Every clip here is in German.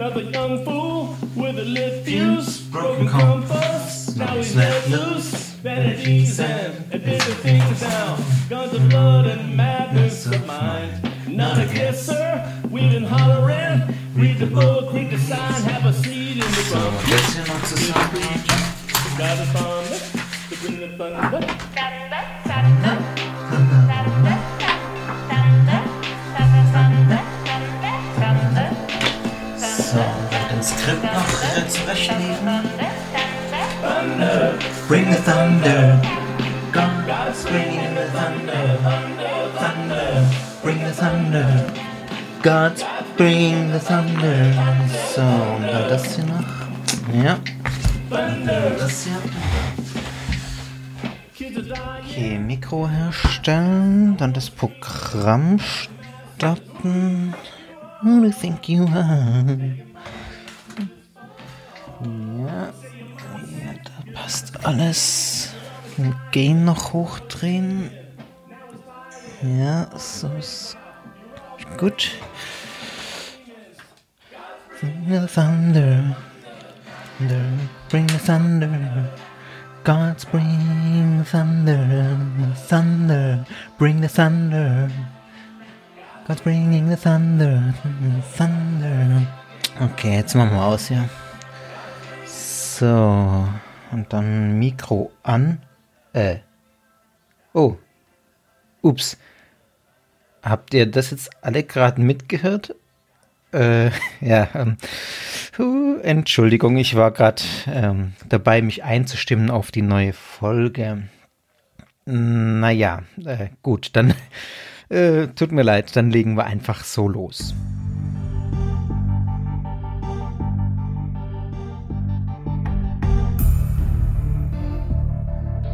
Another young fool with a lit fuse, broken compass. Now he's let loose. Vanities and bitter things now. Mm-hmm. Guns of blood and mm-hmm. madness of mind. Not a guess, sir. We've been hollering. Read the book, read the sign, have a seat in the So, front. jetzt hier noch zusammen. Got a thunder, to bring the thunder. So, äh, zurechtlegen. Bring the thunder. God's bringing the thunder. Thunder. Bring the thunder. God's bringing the thunder. So, und das hier noch. Ja. Das hier. Okay, Mikro herstellen, dann das Programm starten. Who do you think you are? Ja, ja, da passt alles. Den Gain noch hochdrehen. Ja, so ist gut. Bring the thunder. Thunder. Bring the thunder. God's bring the thunder. Thunder. Bring the thunder. God's bringing the thunder. Thunder. Okay, jetzt machen wir aus, ja. So. Und dann Mikro an. Äh. Oh. Ups. Habt ihr das jetzt alle gerade mitgehört? Äh, ja. Ähm, huh, Entschuldigung, ich war gerade ähm, dabei, mich einzustimmen auf die neue Folge. Naja, äh, gut, dann äh, tut mir leid, dann legen wir einfach so los.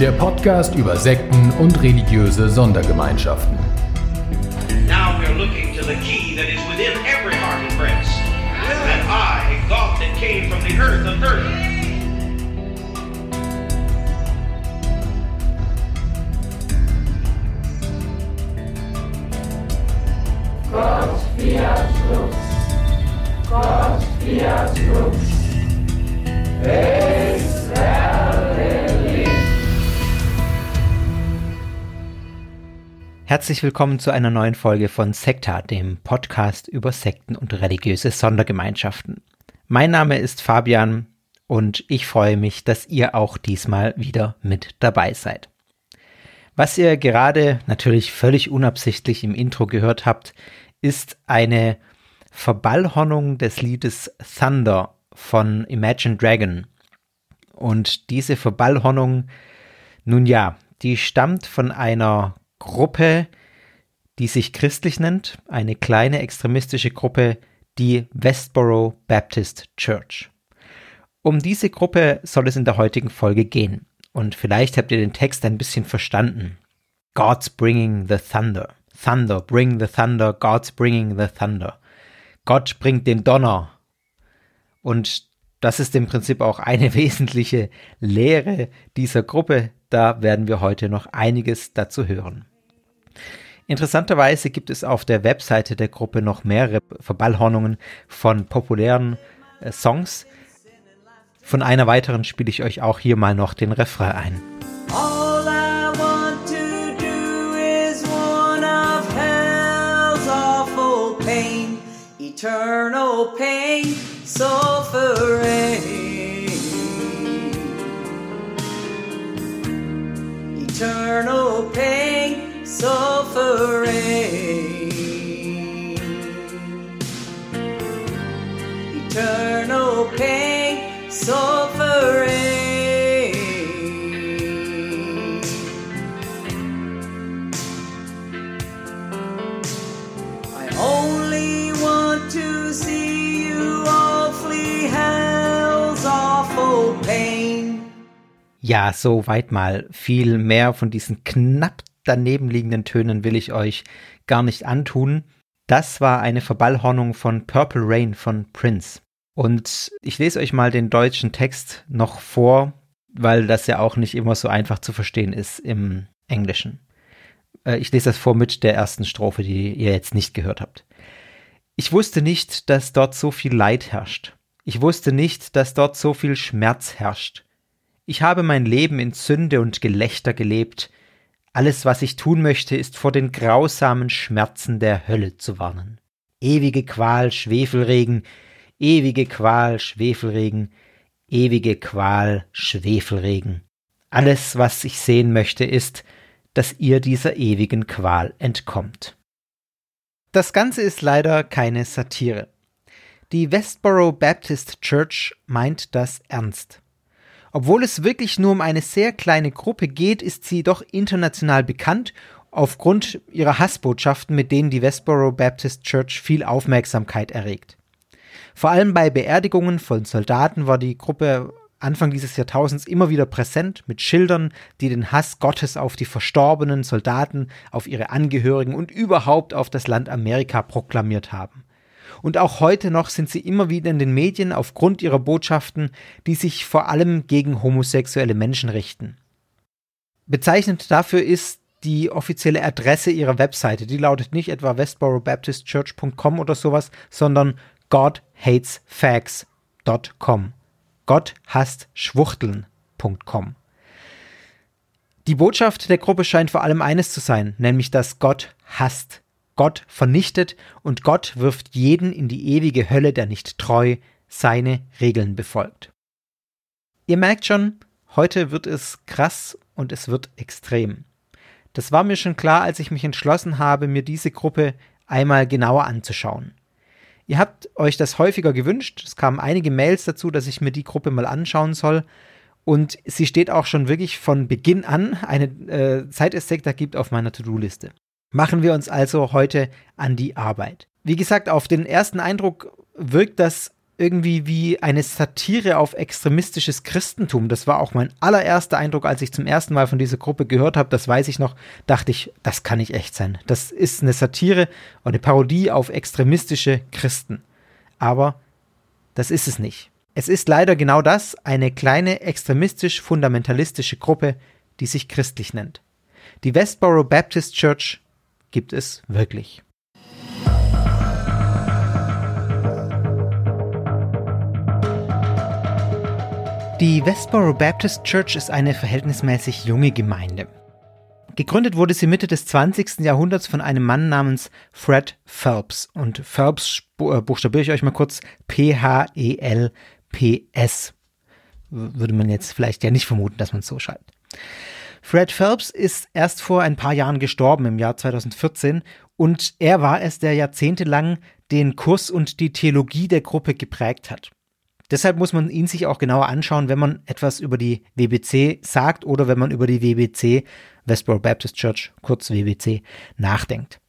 Der Podcast über Sekten und religiöse Sondergemeinschaften. Now we're looking to the key that is within every heart and breast. And I, God that came from the earth of earth. Herzlich willkommen zu einer neuen Folge von Sekta, dem Podcast über Sekten und religiöse Sondergemeinschaften. Mein Name ist Fabian und ich freue mich, dass ihr auch diesmal wieder mit dabei seid. Was ihr gerade natürlich völlig unabsichtlich im Intro gehört habt, ist eine Verballhornung des Liedes Thunder von Imagine Dragon. Und diese Verballhornung, nun ja, die stammt von einer Gruppe, die sich christlich nennt, eine kleine extremistische Gruppe, die Westboro Baptist Church. Um diese Gruppe soll es in der heutigen Folge gehen. Und vielleicht habt ihr den Text ein bisschen verstanden. God's bringing the thunder. Thunder, bring the thunder. God's bringing the thunder. Gott bringt den Donner. Und das ist im Prinzip auch eine wesentliche Lehre dieser Gruppe. Da werden wir heute noch einiges dazu hören. Interessanterweise gibt es auf der Webseite der Gruppe noch mehrere Verballhornungen von populären äh, Songs. Von einer weiteren spiele ich euch auch hier mal noch den Refrain ein. Eternal pain, suffering. Eternal pain, suffering, eternal pain, suffering. I only want to see you awfully hell's awful pain. Ja, so weit mal. Viel mehr von diesen knapp daneben liegenden Tönen will ich euch gar nicht antun. Das war eine Verballhornung von Purple Rain von Prince. Und ich lese euch mal den deutschen Text noch vor, weil das ja auch nicht immer so einfach zu verstehen ist im Englischen. Äh, ich lese das vor mit der ersten Strophe, die ihr jetzt nicht gehört habt. Ich wusste nicht, dass dort so viel Leid herrscht. Ich wusste nicht, dass dort so viel Schmerz herrscht. Ich habe mein Leben in Sünde und Gelächter gelebt. Alles, was ich tun möchte, ist vor den grausamen Schmerzen der Hölle zu warnen. Ewige Qual, Schwefelregen, ewige Qual, Schwefelregen, ewige Qual, Schwefelregen. Alles, was ich sehen möchte, ist, dass ihr dieser ewigen Qual entkommt. Das Ganze ist leider keine Satire. Die Westboro Baptist Church meint das ernst. Obwohl es wirklich nur um eine sehr kleine Gruppe geht, ist sie doch international bekannt aufgrund ihrer Hassbotschaften, mit denen die Westboro Baptist Church viel Aufmerksamkeit erregt. Vor allem bei Beerdigungen von Soldaten war die Gruppe Anfang dieses Jahrtausends immer wieder präsent mit Schildern, die den Hass Gottes auf die verstorbenen Soldaten, auf ihre Angehörigen und überhaupt auf das Land Amerika proklamiert haben. Und auch heute noch sind sie immer wieder in den Medien aufgrund ihrer Botschaften, die sich vor allem gegen homosexuelle Menschen richten. Bezeichnend dafür ist die offizielle Adresse ihrer Webseite. Die lautet nicht etwa westborobaptistchurch.com oder sowas, sondern godhatesfags.com. Gott hasst Schwuchteln.com. Die Botschaft der Gruppe scheint vor allem eines zu sein, nämlich dass Gott hasst. Gott vernichtet und Gott wirft jeden in die ewige Hölle, der nicht treu seine Regeln befolgt. Ihr merkt schon, heute wird es krass und es wird extrem. Das war mir schon klar, als ich mich entschlossen habe, mir diese Gruppe einmal genauer anzuschauen. Ihr habt euch das häufiger gewünscht. Es kamen einige Mails dazu, dass ich mir die Gruppe mal anschauen soll. Und sie steht auch schon wirklich von Beginn an, eine äh, Sekta gibt, auf meiner To-Do-Liste. Machen wir uns also heute an die Arbeit. Wie gesagt, auf den ersten Eindruck wirkt das irgendwie wie eine Satire auf extremistisches Christentum. Das war auch mein allererster Eindruck, als ich zum ersten Mal von dieser Gruppe gehört habe. Das weiß ich noch. Dachte ich, das kann nicht echt sein. Das ist eine Satire und eine Parodie auf extremistische Christen. Aber das ist es nicht. Es ist leider genau das, eine kleine extremistisch-fundamentalistische Gruppe, die sich christlich nennt. Die Westboro Baptist Church gibt es wirklich. Die Westboro Baptist Church ist eine verhältnismäßig junge Gemeinde. Gegründet wurde sie Mitte des 20. Jahrhunderts von einem Mann namens Fred Phelps. Und Phelps äh, buchstabiere ich euch mal kurz P-H-E-L-P-S. Würde man jetzt vielleicht ja nicht vermuten, dass man es so schreibt. Fred Phelps ist erst vor ein paar Jahren gestorben, im Jahr 2014, und er war es, der jahrzehntelang den Kurs und die Theologie der Gruppe geprägt hat. Deshalb muss man ihn sich auch genauer anschauen, wenn man etwas über die WBC sagt oder wenn man über die WBC, Westboro Baptist Church, kurz WBC, nachdenkt.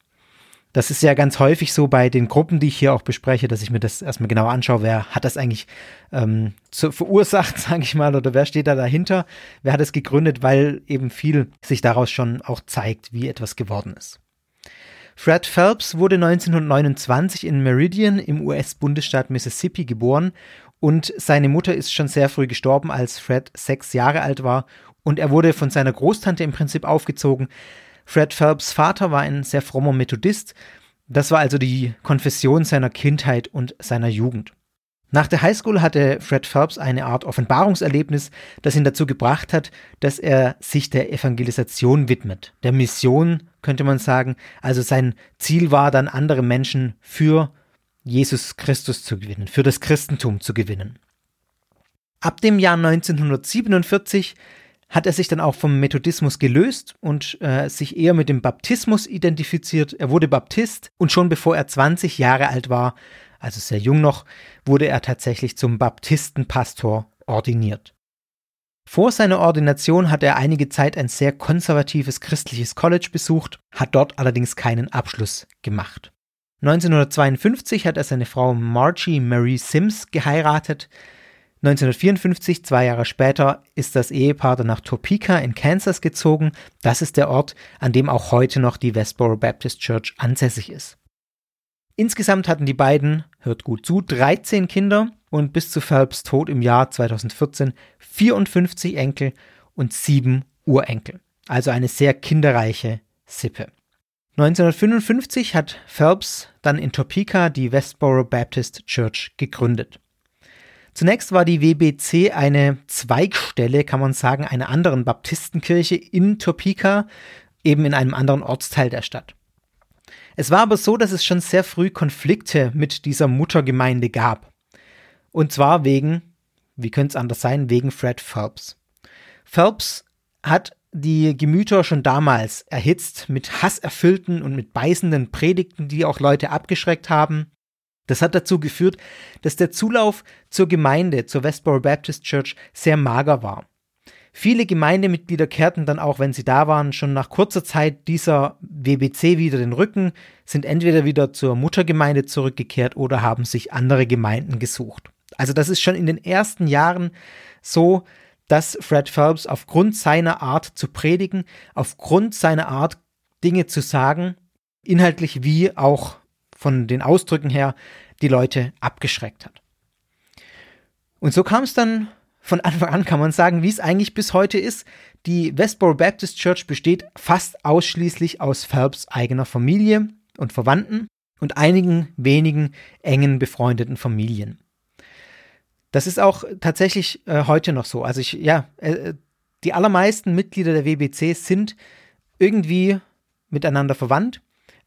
Das ist ja ganz häufig so bei den Gruppen, die ich hier auch bespreche, dass ich mir das erstmal genauer anschaue, wer hat das eigentlich ähm, zu, verursacht, sage ich mal, oder wer steht da dahinter, wer hat es gegründet, weil eben viel sich daraus schon auch zeigt, wie etwas geworden ist. Fred Phelps wurde 1929 in Meridian im US-Bundesstaat Mississippi geboren und seine Mutter ist schon sehr früh gestorben, als Fred sechs Jahre alt war und er wurde von seiner Großtante im Prinzip aufgezogen. Fred Phelps Vater war ein sehr frommer Methodist. Das war also die Konfession seiner Kindheit und seiner Jugend. Nach der Highschool hatte Fred Phelps eine Art Offenbarungserlebnis, das ihn dazu gebracht hat, dass er sich der Evangelisation widmet. Der Mission, könnte man sagen. Also sein Ziel war dann, andere Menschen für Jesus Christus zu gewinnen, für das Christentum zu gewinnen. Ab dem Jahr 1947 hat er sich dann auch vom Methodismus gelöst und äh, sich eher mit dem Baptismus identifiziert. Er wurde Baptist und schon bevor er 20 Jahre alt war, also sehr jung noch, wurde er tatsächlich zum Baptistenpastor ordiniert. Vor seiner Ordination hat er einige Zeit ein sehr konservatives christliches College besucht, hat dort allerdings keinen Abschluss gemacht. 1952 hat er seine Frau Margie Marie Sims geheiratet. 1954, zwei Jahre später, ist das Ehepaar dann nach Topeka in Kansas gezogen. Das ist der Ort, an dem auch heute noch die Westboro Baptist Church ansässig ist. Insgesamt hatten die beiden, hört gut zu, 13 Kinder und bis zu Phelps Tod im Jahr 2014 54 Enkel und sieben Urenkel. Also eine sehr kinderreiche Sippe. 1955 hat Phelps dann in Topeka die Westboro Baptist Church gegründet. Zunächst war die WBC eine Zweigstelle, kann man sagen, einer anderen Baptistenkirche in Topeka, eben in einem anderen Ortsteil der Stadt. Es war aber so, dass es schon sehr früh Konflikte mit dieser Muttergemeinde gab. Und zwar wegen, wie könnte es anders sein, wegen Fred Phelps. Phelps hat die Gemüter schon damals erhitzt mit hasserfüllten und mit beißenden Predigten, die auch Leute abgeschreckt haben. Das hat dazu geführt, dass der Zulauf zur Gemeinde, zur Westboro Baptist Church, sehr mager war. Viele Gemeindemitglieder kehrten dann auch, wenn sie da waren, schon nach kurzer Zeit dieser WBC wieder den Rücken, sind entweder wieder zur Muttergemeinde zurückgekehrt oder haben sich andere Gemeinden gesucht. Also das ist schon in den ersten Jahren so, dass Fred Phelps aufgrund seiner Art zu predigen, aufgrund seiner Art Dinge zu sagen, inhaltlich wie auch von den Ausdrücken her die Leute abgeschreckt hat. Und so kam es dann von Anfang an, kann man sagen, wie es eigentlich bis heute ist. Die Westboro Baptist Church besteht fast ausschließlich aus Phelps eigener Familie und Verwandten und einigen wenigen engen befreundeten Familien. Das ist auch tatsächlich äh, heute noch so. Also ich, ja, äh, die allermeisten Mitglieder der WBC sind irgendwie miteinander verwandt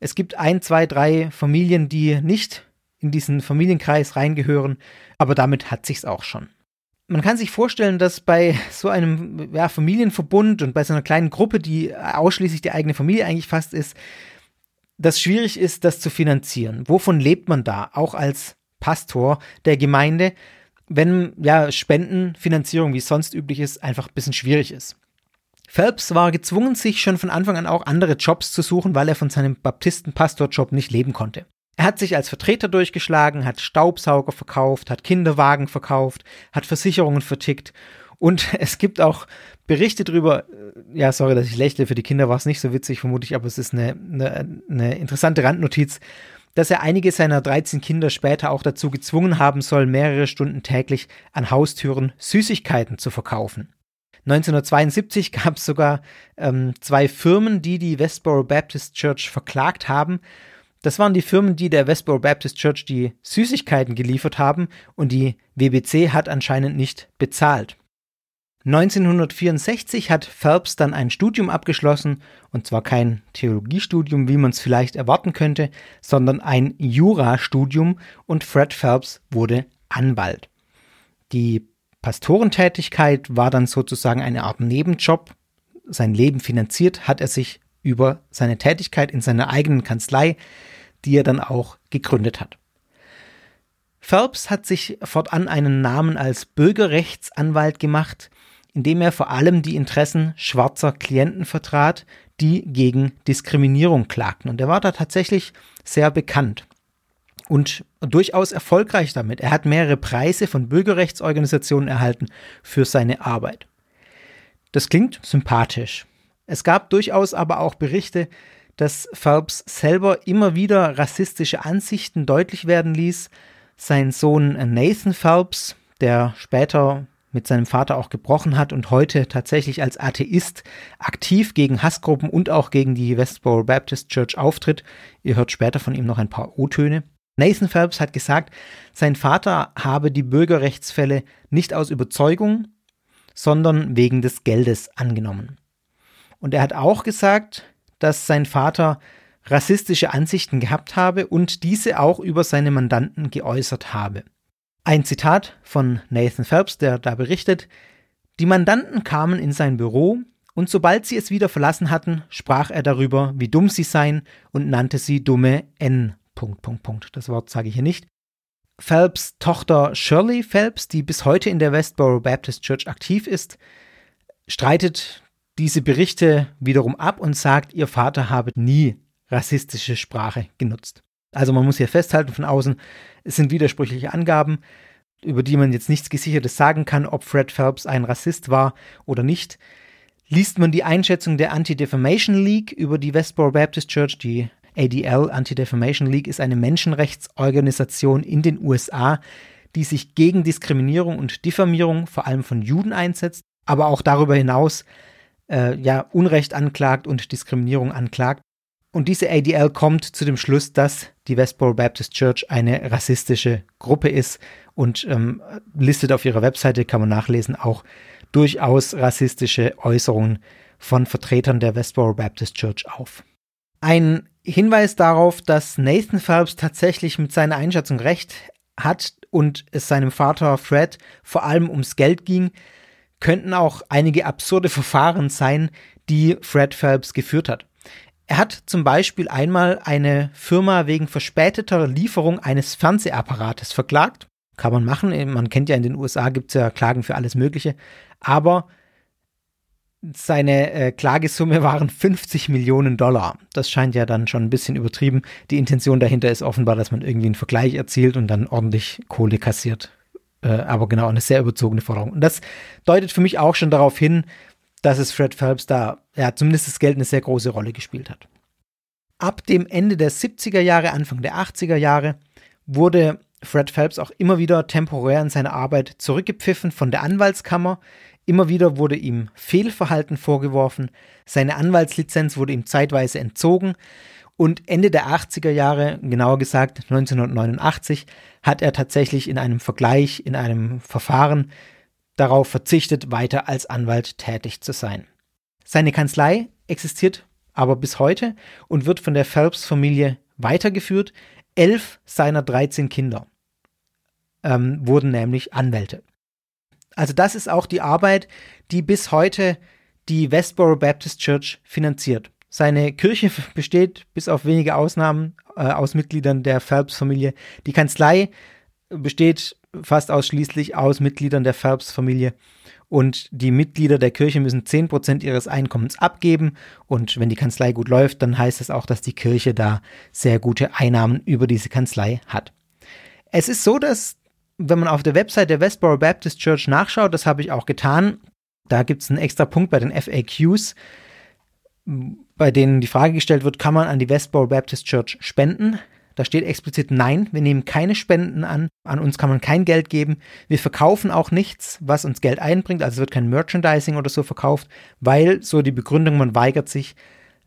es gibt ein, zwei, drei Familien, die nicht in diesen Familienkreis reingehören, aber damit hat sich's auch schon. Man kann sich vorstellen, dass bei so einem ja, Familienverbund und bei so einer kleinen Gruppe, die ausschließlich die eigene Familie eigentlich fast ist, das schwierig ist, das zu finanzieren. Wovon lebt man da, auch als Pastor der Gemeinde, wenn ja Spendenfinanzierung, wie es sonst üblich ist, einfach ein bisschen schwierig ist. Phelps war gezwungen, sich schon von Anfang an auch andere Jobs zu suchen, weil er von seinem Baptistenpastorjob nicht leben konnte. Er hat sich als Vertreter durchgeschlagen, hat Staubsauger verkauft, hat Kinderwagen verkauft, hat Versicherungen vertickt und es gibt auch Berichte darüber, äh, ja, sorry, dass ich lächle, für die Kinder war es nicht so witzig, vermutlich, aber es ist eine, eine, eine interessante Randnotiz, dass er einige seiner 13 Kinder später auch dazu gezwungen haben soll, mehrere Stunden täglich an Haustüren Süßigkeiten zu verkaufen. 1972 gab es sogar ähm, zwei Firmen, die die Westboro Baptist Church verklagt haben. Das waren die Firmen, die der Westboro Baptist Church die Süßigkeiten geliefert haben und die WBC hat anscheinend nicht bezahlt. 1964 hat Phelps dann ein Studium abgeschlossen, und zwar kein Theologiestudium, wie man es vielleicht erwarten könnte, sondern ein Jurastudium und Fred Phelps wurde Anwalt. Die Pastorentätigkeit war dann sozusagen eine Art Nebenjob. Sein Leben finanziert hat er sich über seine Tätigkeit in seiner eigenen Kanzlei, die er dann auch gegründet hat. Phelps hat sich fortan einen Namen als Bürgerrechtsanwalt gemacht, indem er vor allem die Interessen schwarzer Klienten vertrat, die gegen Diskriminierung klagten. Und er war da tatsächlich sehr bekannt und durchaus erfolgreich damit. Er hat mehrere Preise von Bürgerrechtsorganisationen erhalten für seine Arbeit. Das klingt sympathisch. Es gab durchaus aber auch Berichte, dass Phelps selber immer wieder rassistische Ansichten deutlich werden ließ. Sein Sohn Nathan Phelps, der später mit seinem Vater auch gebrochen hat und heute tatsächlich als Atheist aktiv gegen Hassgruppen und auch gegen die Westboro Baptist Church auftritt. Ihr hört später von ihm noch ein paar O-Töne. Nathan Phelps hat gesagt, sein Vater habe die Bürgerrechtsfälle nicht aus Überzeugung, sondern wegen des Geldes angenommen. Und er hat auch gesagt, dass sein Vater rassistische Ansichten gehabt habe und diese auch über seine Mandanten geäußert habe. Ein Zitat von Nathan Phelps, der da berichtet, die Mandanten kamen in sein Büro und sobald sie es wieder verlassen hatten, sprach er darüber, wie dumm sie seien und nannte sie dumme N Punkt, Punkt, Punkt. Das Wort sage ich hier nicht. Phelps Tochter Shirley Phelps, die bis heute in der Westboro Baptist Church aktiv ist, streitet diese Berichte wiederum ab und sagt, ihr Vater habe nie rassistische Sprache genutzt. Also man muss hier festhalten von außen, es sind widersprüchliche Angaben. über die man jetzt nichts Gesichertes sagen kann, ob Fred Phelps ein Rassist war oder nicht. Liest man die Einschätzung der Anti-Defamation League über die Westboro Baptist Church, die ADL, Anti-Defamation League, ist eine Menschenrechtsorganisation in den USA, die sich gegen Diskriminierung und Diffamierung vor allem von Juden einsetzt, aber auch darüber hinaus äh, ja Unrecht anklagt und Diskriminierung anklagt. Und diese ADL kommt zu dem Schluss, dass die Westboro Baptist Church eine rassistische Gruppe ist und ähm, listet auf ihrer Webseite, kann man nachlesen, auch durchaus rassistische Äußerungen von Vertretern der Westboro Baptist Church auf. Ein Hinweis darauf, dass Nathan Phelps tatsächlich mit seiner Einschätzung recht hat und es seinem Vater Fred vor allem ums Geld ging, könnten auch einige absurde Verfahren sein, die Fred Phelps geführt hat. Er hat zum Beispiel einmal eine Firma wegen verspäteter Lieferung eines Fernsehapparates verklagt. Kann man machen. Man kennt ja in den USA gibt es ja Klagen für alles Mögliche. Aber seine äh, Klagesumme waren 50 Millionen Dollar. Das scheint ja dann schon ein bisschen übertrieben. Die Intention dahinter ist offenbar, dass man irgendwie einen Vergleich erzielt und dann ordentlich Kohle kassiert. Äh, aber genau, eine sehr überzogene Forderung. Und das deutet für mich auch schon darauf hin, dass es Fred Phelps da, ja, zumindest das Geld eine sehr große Rolle gespielt hat. Ab dem Ende der 70er Jahre, Anfang der 80er Jahre wurde Fred Phelps auch immer wieder temporär in seine Arbeit zurückgepfiffen von der Anwaltskammer. Immer wieder wurde ihm Fehlverhalten vorgeworfen, seine Anwaltslizenz wurde ihm zeitweise entzogen und Ende der 80er Jahre, genauer gesagt 1989, hat er tatsächlich in einem Vergleich, in einem Verfahren darauf verzichtet, weiter als Anwalt tätig zu sein. Seine Kanzlei existiert aber bis heute und wird von der Phelps-Familie weitergeführt. Elf seiner 13 Kinder ähm, wurden nämlich Anwälte. Also das ist auch die Arbeit, die bis heute die Westboro Baptist Church finanziert. Seine Kirche besteht bis auf wenige Ausnahmen äh, aus Mitgliedern der Phelps-Familie. Die Kanzlei besteht fast ausschließlich aus Mitgliedern der Phelps-Familie. Und die Mitglieder der Kirche müssen 10% ihres Einkommens abgeben. Und wenn die Kanzlei gut läuft, dann heißt es auch, dass die Kirche da sehr gute Einnahmen über diese Kanzlei hat. Es ist so, dass wenn man auf der Website der Westboro Baptist Church nachschaut, das habe ich auch getan, da gibt es einen extra Punkt bei den FAQs, bei denen die Frage gestellt wird, kann man an die Westboro Baptist Church spenden? Da steht explizit Nein, wir nehmen keine Spenden an, an uns kann man kein Geld geben, wir verkaufen auch nichts, was uns Geld einbringt, also wird kein Merchandising oder so verkauft, weil so die Begründung, man weigert sich,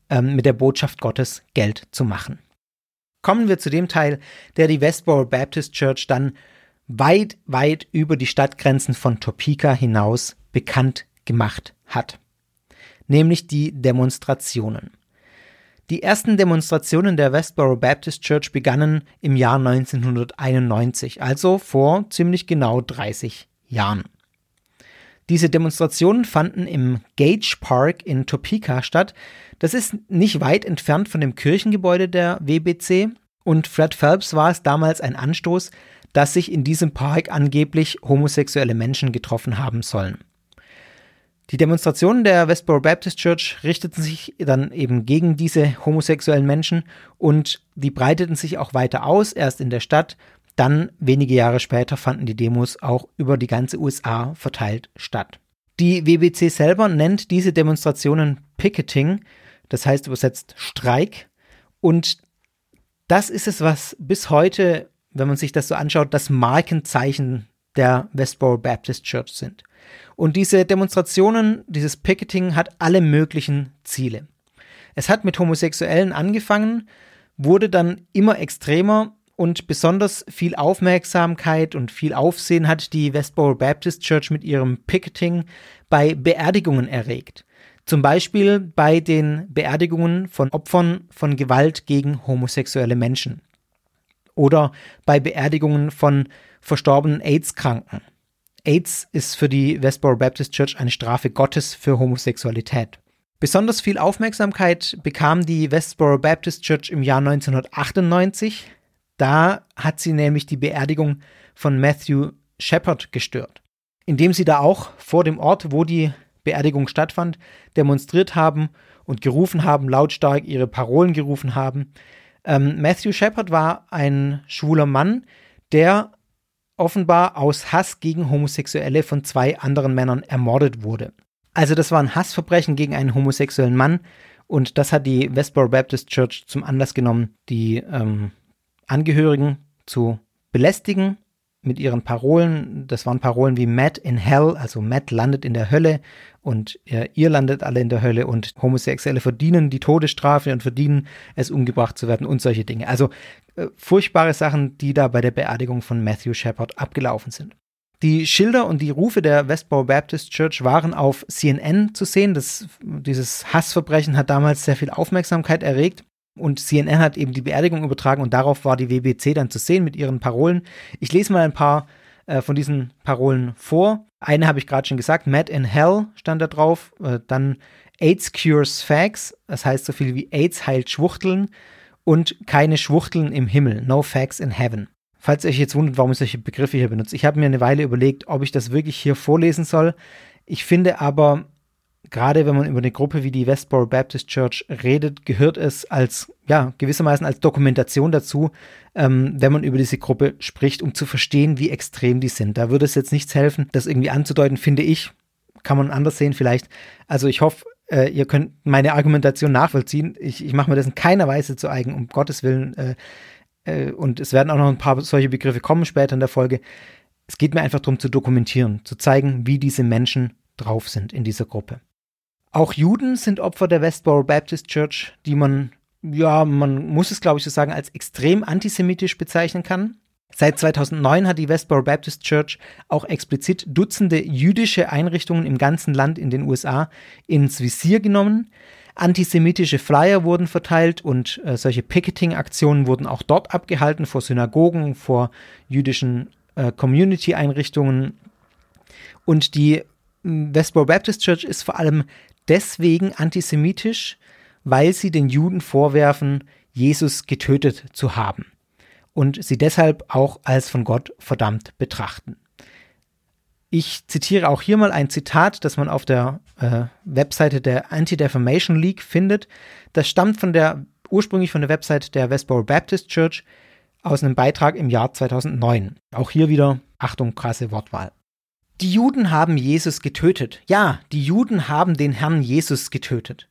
ähm, mit der Botschaft Gottes Geld zu machen. Kommen wir zu dem Teil, der die Westboro Baptist Church dann weit, weit über die Stadtgrenzen von Topeka hinaus bekannt gemacht hat. Nämlich die Demonstrationen. Die ersten Demonstrationen der Westboro Baptist Church begannen im Jahr 1991, also vor ziemlich genau 30 Jahren. Diese Demonstrationen fanden im Gage Park in Topeka statt. Das ist nicht weit entfernt von dem Kirchengebäude der WBC und Fred Phelps war es damals ein Anstoß, dass sich in diesem Park angeblich homosexuelle Menschen getroffen haben sollen. Die Demonstrationen der Westboro Baptist Church richteten sich dann eben gegen diese homosexuellen Menschen und die breiteten sich auch weiter aus, erst in der Stadt, dann wenige Jahre später fanden die Demos auch über die ganze USA verteilt statt. Die WBC selber nennt diese Demonstrationen Picketing, das heißt übersetzt Streik, und das ist es, was bis heute wenn man sich das so anschaut, das Markenzeichen der Westboro Baptist Church sind. Und diese Demonstrationen, dieses Picketing hat alle möglichen Ziele. Es hat mit Homosexuellen angefangen, wurde dann immer extremer und besonders viel Aufmerksamkeit und viel Aufsehen hat die Westboro Baptist Church mit ihrem Picketing bei Beerdigungen erregt. Zum Beispiel bei den Beerdigungen von Opfern von Gewalt gegen homosexuelle Menschen oder bei Beerdigungen von verstorbenen AIDS-Kranken. AIDS ist für die Westboro Baptist Church eine Strafe Gottes für Homosexualität. Besonders viel Aufmerksamkeit bekam die Westboro Baptist Church im Jahr 1998. Da hat sie nämlich die Beerdigung von Matthew Shepard gestört, indem sie da auch vor dem Ort, wo die Beerdigung stattfand, demonstriert haben und gerufen haben, lautstark ihre Parolen gerufen haben. Ähm, Matthew Shepard war ein schwuler Mann, der offenbar aus Hass gegen Homosexuelle von zwei anderen Männern ermordet wurde. Also das war ein Hassverbrechen gegen einen homosexuellen Mann und das hat die Westboro Baptist Church zum Anlass genommen, die ähm, Angehörigen zu belästigen mit ihren Parolen. Das waren Parolen wie Matt in Hell, also Matt landet in der Hölle und äh, ihr landet alle in der Hölle und Homosexuelle verdienen die Todesstrafe und verdienen es, umgebracht zu werden und solche Dinge. Also äh, furchtbare Sachen, die da bei der Beerdigung von Matthew Shepard abgelaufen sind. Die Schilder und die Rufe der Westboro Baptist Church waren auf CNN zu sehen. Das, dieses Hassverbrechen hat damals sehr viel Aufmerksamkeit erregt. Und CNN hat eben die Beerdigung übertragen und darauf war die WBC dann zu sehen mit ihren Parolen. Ich lese mal ein paar äh, von diesen Parolen vor. Eine habe ich gerade schon gesagt, Mad in Hell stand da drauf. Äh, dann AIDS cures Facts, das heißt so viel wie AIDS heilt Schwuchteln und keine Schwuchteln im Himmel, no facts in heaven. Falls ihr euch jetzt wundert, warum ich solche Begriffe hier benutze. Ich habe mir eine Weile überlegt, ob ich das wirklich hier vorlesen soll. Ich finde aber, gerade wenn man über eine Gruppe wie die Westboro Baptist Church redet, gehört es als, ja, gewissermaßen als Dokumentation dazu, ähm, wenn man über diese Gruppe spricht, um zu verstehen, wie extrem die sind. Da würde es jetzt nichts helfen, das irgendwie anzudeuten, finde ich. Kann man anders sehen vielleicht. Also ich hoffe, äh, ihr könnt meine Argumentation nachvollziehen. Ich, ich mache mir das in keiner Weise zu eigen, um Gottes Willen. Äh, äh, und es werden auch noch ein paar solche Begriffe kommen später in der Folge. Es geht mir einfach darum zu dokumentieren, zu zeigen, wie diese Menschen drauf sind in dieser Gruppe. Auch Juden sind Opfer der Westboro Baptist Church, die man, ja, man muss es glaube ich so sagen, als extrem antisemitisch bezeichnen kann. Seit 2009 hat die Westboro Baptist Church auch explizit Dutzende jüdische Einrichtungen im ganzen Land in den USA ins Visier genommen. Antisemitische Flyer wurden verteilt und äh, solche Picketing-Aktionen wurden auch dort abgehalten, vor Synagogen, vor jüdischen äh, Community-Einrichtungen. Und die Westboro Baptist Church ist vor allem deswegen antisemitisch, weil sie den Juden vorwerfen, Jesus getötet zu haben und sie deshalb auch als von Gott verdammt betrachten. Ich zitiere auch hier mal ein Zitat, das man auf der äh, Webseite der Anti-Defamation League findet. Das stammt von der ursprünglich von der Website der Westboro Baptist Church aus einem Beitrag im Jahr 2009. Auch hier wieder Achtung, krasse Wortwahl. Die Juden haben Jesus getötet. Ja, die Juden haben den Herrn Jesus getötet.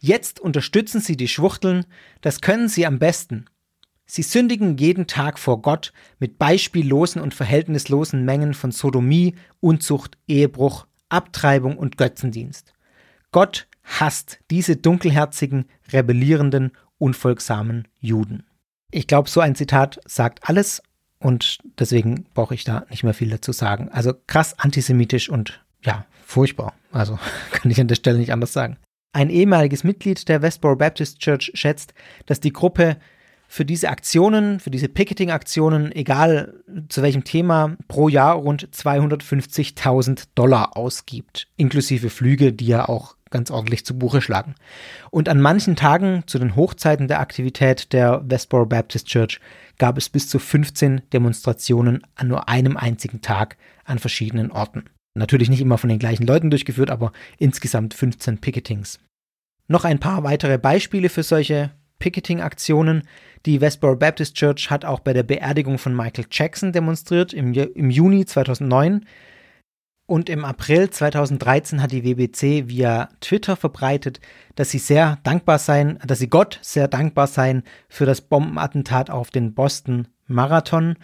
Jetzt unterstützen sie die Schwuchteln, das können sie am besten. Sie sündigen jeden Tag vor Gott mit beispiellosen und verhältnislosen Mengen von Sodomie, Unzucht, Ehebruch, Abtreibung und Götzendienst. Gott hasst diese dunkelherzigen, rebellierenden, unfolgsamen Juden. Ich glaube, so ein Zitat sagt alles und deswegen brauche ich da nicht mehr viel dazu sagen. Also krass antisemitisch und ja, furchtbar. Also kann ich an der Stelle nicht anders sagen. Ein ehemaliges Mitglied der Westboro Baptist Church schätzt, dass die Gruppe für diese Aktionen, für diese Picketing-Aktionen, egal zu welchem Thema, pro Jahr rund 250.000 Dollar ausgibt, inklusive Flüge, die ja auch ganz ordentlich zu Buche schlagen. Und an manchen Tagen, zu den Hochzeiten der Aktivität der Westboro Baptist Church, gab es bis zu 15 Demonstrationen an nur einem einzigen Tag an verschiedenen Orten. Natürlich nicht immer von den gleichen Leuten durchgeführt, aber insgesamt 15 Picketings. Noch ein paar weitere Beispiele für solche Picketing-Aktionen. Die Westboro Baptist Church hat auch bei der Beerdigung von Michael Jackson demonstriert im, im Juni 2009. Und im April 2013 hat die WBC via Twitter verbreitet, dass sie sehr dankbar seien, dass sie Gott sehr dankbar seien für das Bombenattentat auf den Boston Marathon.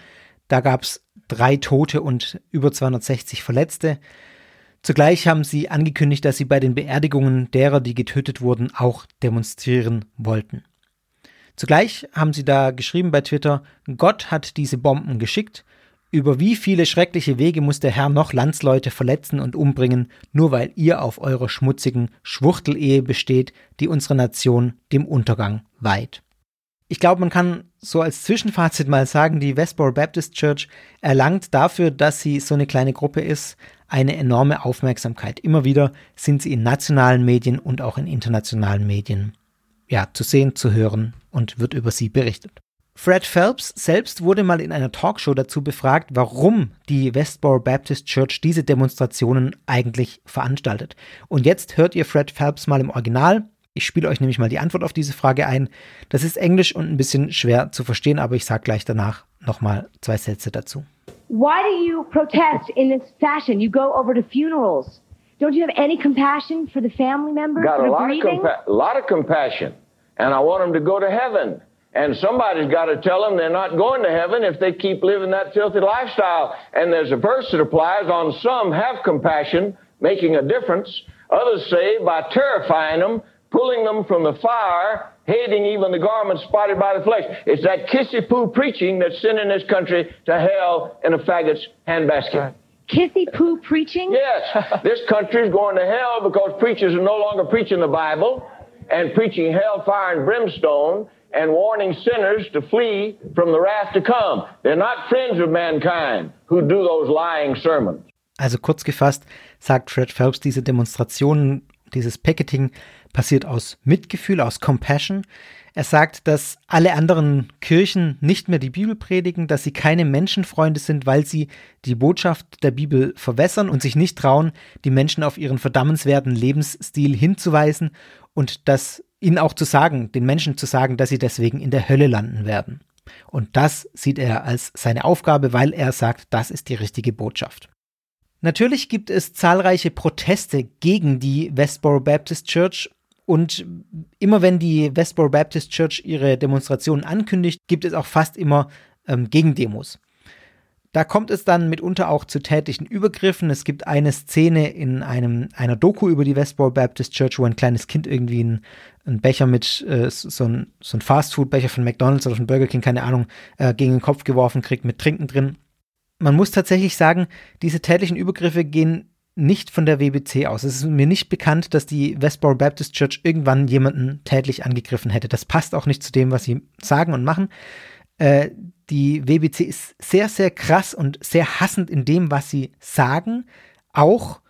Da gab es drei Tote und über 260 Verletzte. Zugleich haben sie angekündigt, dass sie bei den Beerdigungen derer, die getötet wurden, auch demonstrieren wollten. Zugleich haben sie da geschrieben bei Twitter, Gott hat diese Bomben geschickt. Über wie viele schreckliche Wege muss der Herr noch Landsleute verletzen und umbringen, nur weil ihr auf eurer schmutzigen Schwuchtelehe besteht, die unsere Nation dem Untergang weiht. Ich glaube, man kann so als Zwischenfazit mal sagen, die Westboro Baptist Church erlangt dafür, dass sie so eine kleine Gruppe ist, eine enorme Aufmerksamkeit. Immer wieder sind sie in nationalen Medien und auch in internationalen Medien ja, zu sehen, zu hören und wird über sie berichtet. Fred Phelps selbst wurde mal in einer Talkshow dazu befragt, warum die Westboro Baptist Church diese Demonstrationen eigentlich veranstaltet. Und jetzt hört ihr Fred Phelps mal im Original. Ich spiele euch nämlich mal die Antwort auf diese Frage ein. Das ist Englisch und ein bisschen schwer zu verstehen, aber ich sage gleich danach nochmal zwei Sätze dazu. Why do you protest in this fashion? You go over to funerals. Don't you have any compassion for the family members Got a lot of, lot of compassion, and I want them to go to heaven. And somebody's got to tell them they're not going to heaven if they keep living that filthy lifestyle. And there's a verse that applies on some have compassion, making a difference. Others say by terrifying them, pulling them from the fire, hating even the garment spotted by the flesh. It's that kissy poo preaching that's sending this country to hell in a faggot's handbasket. Kissy poo preaching? Yes, this country's going to hell because preachers are no longer preaching the Bible and preaching hellfire and brimstone and warning sinners to flee from the wrath to come. They're not friends of mankind who do those lying sermons. Also kurz gefasst sagt Fred Phelps, diese Demonstrationen, dieses Picketing passiert aus Mitgefühl, aus Compassion. Er sagt, dass alle anderen Kirchen nicht mehr die Bibel predigen, dass sie keine Menschenfreunde sind, weil sie die Botschaft der Bibel verwässern und sich nicht trauen, die Menschen auf ihren verdammenswerten Lebensstil hinzuweisen und das ihnen auch zu sagen, den Menschen zu sagen, dass sie deswegen in der Hölle landen werden. Und das sieht er als seine Aufgabe, weil er sagt, das ist die richtige Botschaft. Natürlich gibt es zahlreiche Proteste gegen die Westboro Baptist Church und immer wenn die Westboro Baptist Church ihre Demonstrationen ankündigt, gibt es auch fast immer ähm, Gegendemos. Da kommt es dann mitunter auch zu tätlichen Übergriffen. Es gibt eine Szene in einem, einer Doku über die Westboro Baptist Church, wo ein kleines Kind irgendwie einen, einen Becher mit äh, so ein, so ein Fastfood-Becher von McDonalds oder von Burger King, keine Ahnung, äh, gegen den Kopf geworfen kriegt mit Trinken drin. Man muss tatsächlich sagen, diese tätlichen Übergriffe gehen nicht von der WBC aus. Es ist mir nicht bekannt, dass die Westboro Baptist Church irgendwann jemanden tätlich angegriffen hätte. Das passt auch nicht zu dem, was sie sagen und machen. Äh, die WBC ist sehr, sehr krass und sehr hassend in dem, was sie sagen. Auch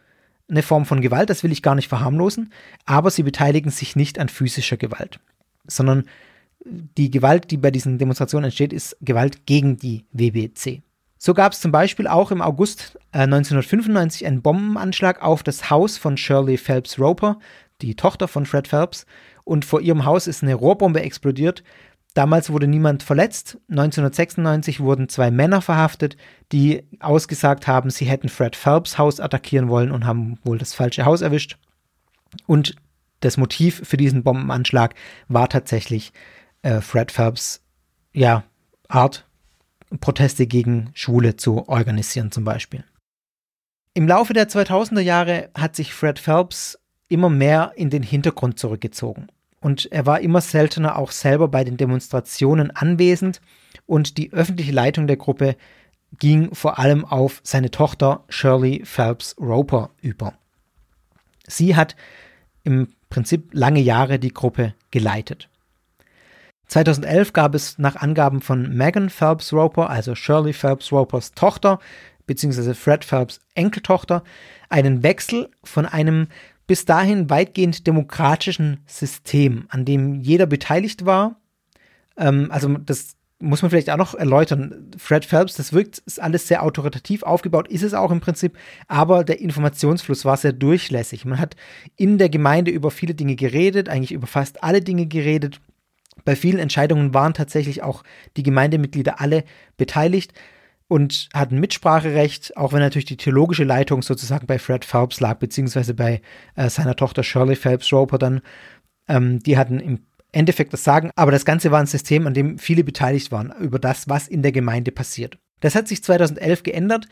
eine Form von Gewalt, das will ich gar nicht verharmlosen, aber sie beteiligen sich nicht an physischer Gewalt, sondern die Gewalt, die bei diesen Demonstrationen entsteht, ist Gewalt gegen die WBC. So gab es zum Beispiel auch im August äh, 1995 einen Bombenanschlag auf das Haus von Shirley Phelps Roper, die Tochter von Fred Phelps, und vor ihrem Haus ist eine Rohrbombe explodiert. Damals wurde niemand verletzt. 1996 wurden zwei Männer verhaftet, die ausgesagt haben, sie hätten Fred Phelps Haus attackieren wollen und haben wohl das falsche Haus erwischt. Und das Motiv für diesen Bombenanschlag war tatsächlich äh, Fred Phelps ja, Art, Proteste gegen Schwule zu organisieren zum Beispiel. Im Laufe der 2000er Jahre hat sich Fred Phelps immer mehr in den Hintergrund zurückgezogen. Und er war immer seltener auch selber bei den Demonstrationen anwesend und die öffentliche Leitung der Gruppe ging vor allem auf seine Tochter Shirley Phelps Roper über. Sie hat im Prinzip lange Jahre die Gruppe geleitet. 2011 gab es nach Angaben von Megan Phelps Roper, also Shirley Phelps Ropers Tochter, beziehungsweise Fred Phelps Enkeltochter, einen Wechsel von einem bis dahin weitgehend demokratischen System, an dem jeder beteiligt war. Ähm, also das muss man vielleicht auch noch erläutern. Fred Phelps, das wirkt, ist alles sehr autoritativ aufgebaut, ist es auch im Prinzip, aber der Informationsfluss war sehr durchlässig. Man hat in der Gemeinde über viele Dinge geredet, eigentlich über fast alle Dinge geredet. Bei vielen Entscheidungen waren tatsächlich auch die Gemeindemitglieder alle beteiligt und hatten Mitspracherecht, auch wenn natürlich die theologische Leitung sozusagen bei Fred Phelps lag, beziehungsweise bei äh, seiner Tochter Shirley Phelps Roper dann. Ähm, die hatten im Endeffekt das Sagen, aber das Ganze war ein System, an dem viele beteiligt waren, über das, was in der Gemeinde passiert. Das hat sich 2011 geändert.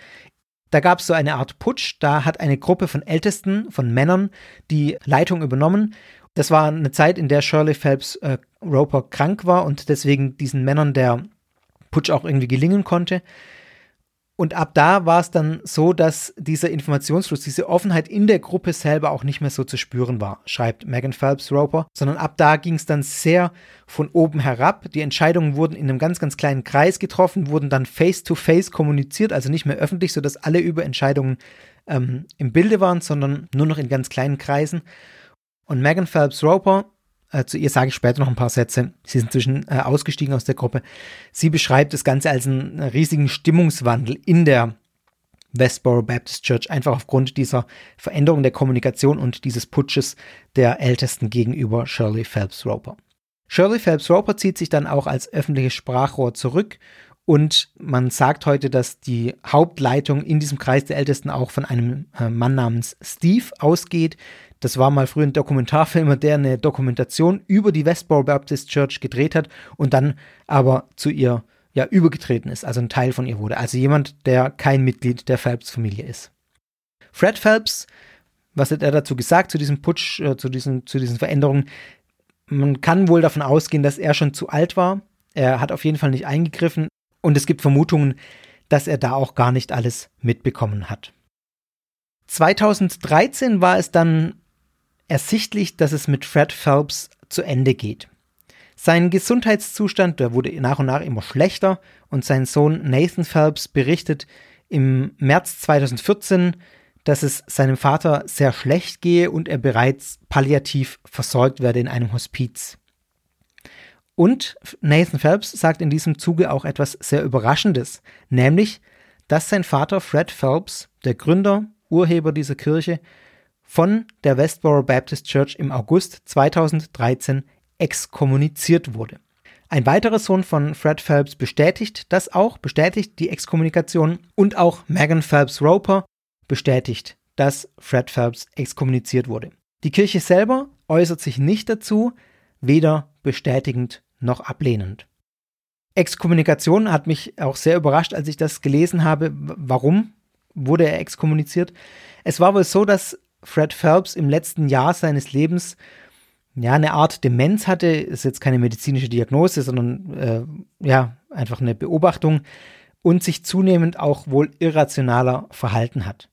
Da gab es so eine Art Putsch, da hat eine Gruppe von Ältesten, von Männern, die Leitung übernommen. Das war eine Zeit, in der Shirley Phelps äh, Roper krank war und deswegen diesen Männern der Putsch auch irgendwie gelingen konnte. Und ab da war es dann so, dass dieser Informationsfluss, diese Offenheit in der Gruppe selber auch nicht mehr so zu spüren war, schreibt Megan Phelps Roper, sondern ab da ging es dann sehr von oben herab. Die Entscheidungen wurden in einem ganz, ganz kleinen Kreis getroffen, wurden dann face-to-face -face kommuniziert, also nicht mehr öffentlich, sodass alle über Entscheidungen ähm, im Bilde waren, sondern nur noch in ganz kleinen Kreisen. Und Megan Phelps Roper äh, zu ihr sage ich später noch ein paar Sätze. Sie ist inzwischen äh, ausgestiegen aus der Gruppe. Sie beschreibt das Ganze als einen riesigen Stimmungswandel in der Westboro Baptist Church, einfach aufgrund dieser Veränderung der Kommunikation und dieses Putsches der Ältesten gegenüber Shirley Phelps Roper. Shirley Phelps Roper zieht sich dann auch als öffentliches Sprachrohr zurück Und man sagt heute, dass die Hauptleitung in diesem Kreis der Ältesten auch von einem äh, Mann namens Steve ausgeht. Das war mal früher ein Dokumentarfilmer, der eine Dokumentation über die Westboro Baptist Church gedreht hat und dann aber zu ihr ja übergetreten ist, also ein Teil von ihr wurde. Also jemand, der kein Mitglied der Phelps-Familie ist. Fred Phelps, was hat er dazu gesagt, zu diesem Putsch, äh, zu, diesen, zu diesen Veränderungen? Man kann wohl davon ausgehen, dass er schon zu alt war. Er hat auf jeden Fall nicht eingegriffen. Und es gibt Vermutungen, dass er da auch gar nicht alles mitbekommen hat. 2013 war es dann ersichtlich, dass es mit Fred Phelps zu Ende geht. Sein Gesundheitszustand, der wurde nach und nach immer schlechter und sein Sohn Nathan Phelps berichtet im März 2014, dass es seinem Vater sehr schlecht gehe und er bereits palliativ versorgt werde in einem Hospiz. Und Nathan Phelps sagt in diesem Zuge auch etwas sehr Überraschendes, nämlich, dass sein Vater Fred Phelps, der Gründer, Urheber dieser Kirche, von der Westboro Baptist Church im August 2013 exkommuniziert wurde. Ein weiterer Sohn von Fred Phelps bestätigt das auch, bestätigt die Exkommunikation und auch Megan Phelps Roper bestätigt, dass Fred Phelps exkommuniziert wurde. Die Kirche selber äußert sich nicht dazu, weder bestätigend noch ablehnend. Exkommunikation hat mich auch sehr überrascht, als ich das gelesen habe. Warum wurde er exkommuniziert? Es war wohl so, dass Fred Phelps im letzten Jahr seines Lebens ja eine Art Demenz hatte. Ist jetzt keine medizinische Diagnose, sondern äh, ja einfach eine Beobachtung und sich zunehmend auch wohl irrationaler verhalten hat.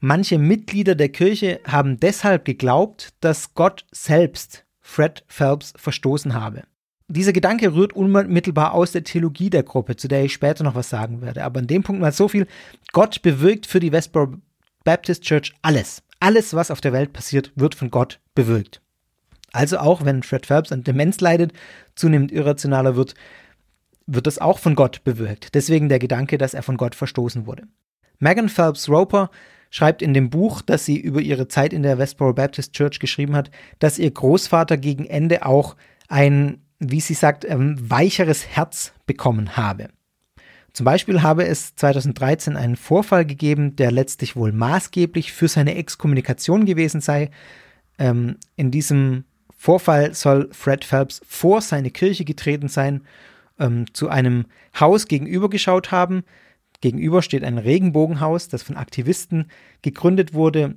Manche Mitglieder der Kirche haben deshalb geglaubt, dass Gott selbst Fred Phelps verstoßen habe. Dieser Gedanke rührt unmittelbar aus der Theologie der Gruppe, zu der ich später noch was sagen werde. Aber an dem Punkt mal so viel. Gott bewirkt für die Westboro Baptist Church alles. Alles, was auf der Welt passiert, wird von Gott bewirkt. Also auch wenn Fred Phelps an Demenz leidet, zunehmend irrationaler wird, wird das auch von Gott bewirkt. Deswegen der Gedanke, dass er von Gott verstoßen wurde. Megan Phelps Roper schreibt in dem Buch, das sie über ihre Zeit in der Westboro Baptist Church geschrieben hat, dass ihr Großvater gegen Ende auch ein wie sie sagt, ähm, weicheres Herz bekommen habe. Zum Beispiel habe es 2013 einen Vorfall gegeben, der letztlich wohl maßgeblich für seine Exkommunikation gewesen sei. Ähm, in diesem Vorfall soll Fred Phelps vor seine Kirche getreten sein, ähm, zu einem Haus gegenüber geschaut haben. Gegenüber steht ein Regenbogenhaus, das von Aktivisten gegründet wurde,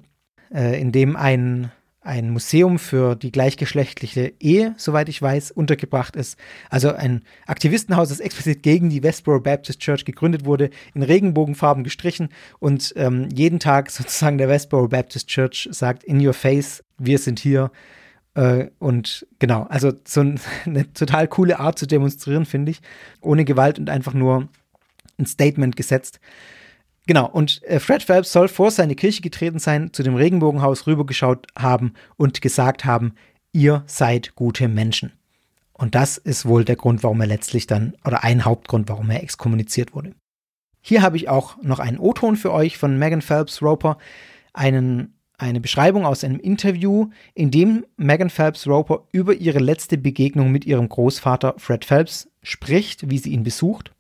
äh, in dem ein ein Museum für die gleichgeschlechtliche Ehe, soweit ich weiß, untergebracht ist. Also ein Aktivistenhaus, das explizit gegen die Westboro Baptist Church gegründet wurde, in Regenbogenfarben gestrichen und ähm, jeden Tag sozusagen der Westboro Baptist Church sagt, in your face, wir sind hier. Äh, und genau, also so ein, eine total coole Art zu demonstrieren, finde ich, ohne Gewalt und einfach nur ein Statement gesetzt. Genau, und äh, Fred Phelps soll vor seine Kirche getreten sein, zu dem Regenbogenhaus rübergeschaut haben und gesagt haben, ihr seid gute Menschen. Und das ist wohl der Grund, warum er letztlich dann, oder ein Hauptgrund, warum er exkommuniziert wurde. Hier habe ich auch noch einen O-Ton für euch von Megan Phelps Roper, einen, eine Beschreibung aus einem Interview, in dem Megan Phelps Roper über ihre letzte Begegnung mit ihrem Großvater Fred Phelps spricht, wie sie ihn besucht.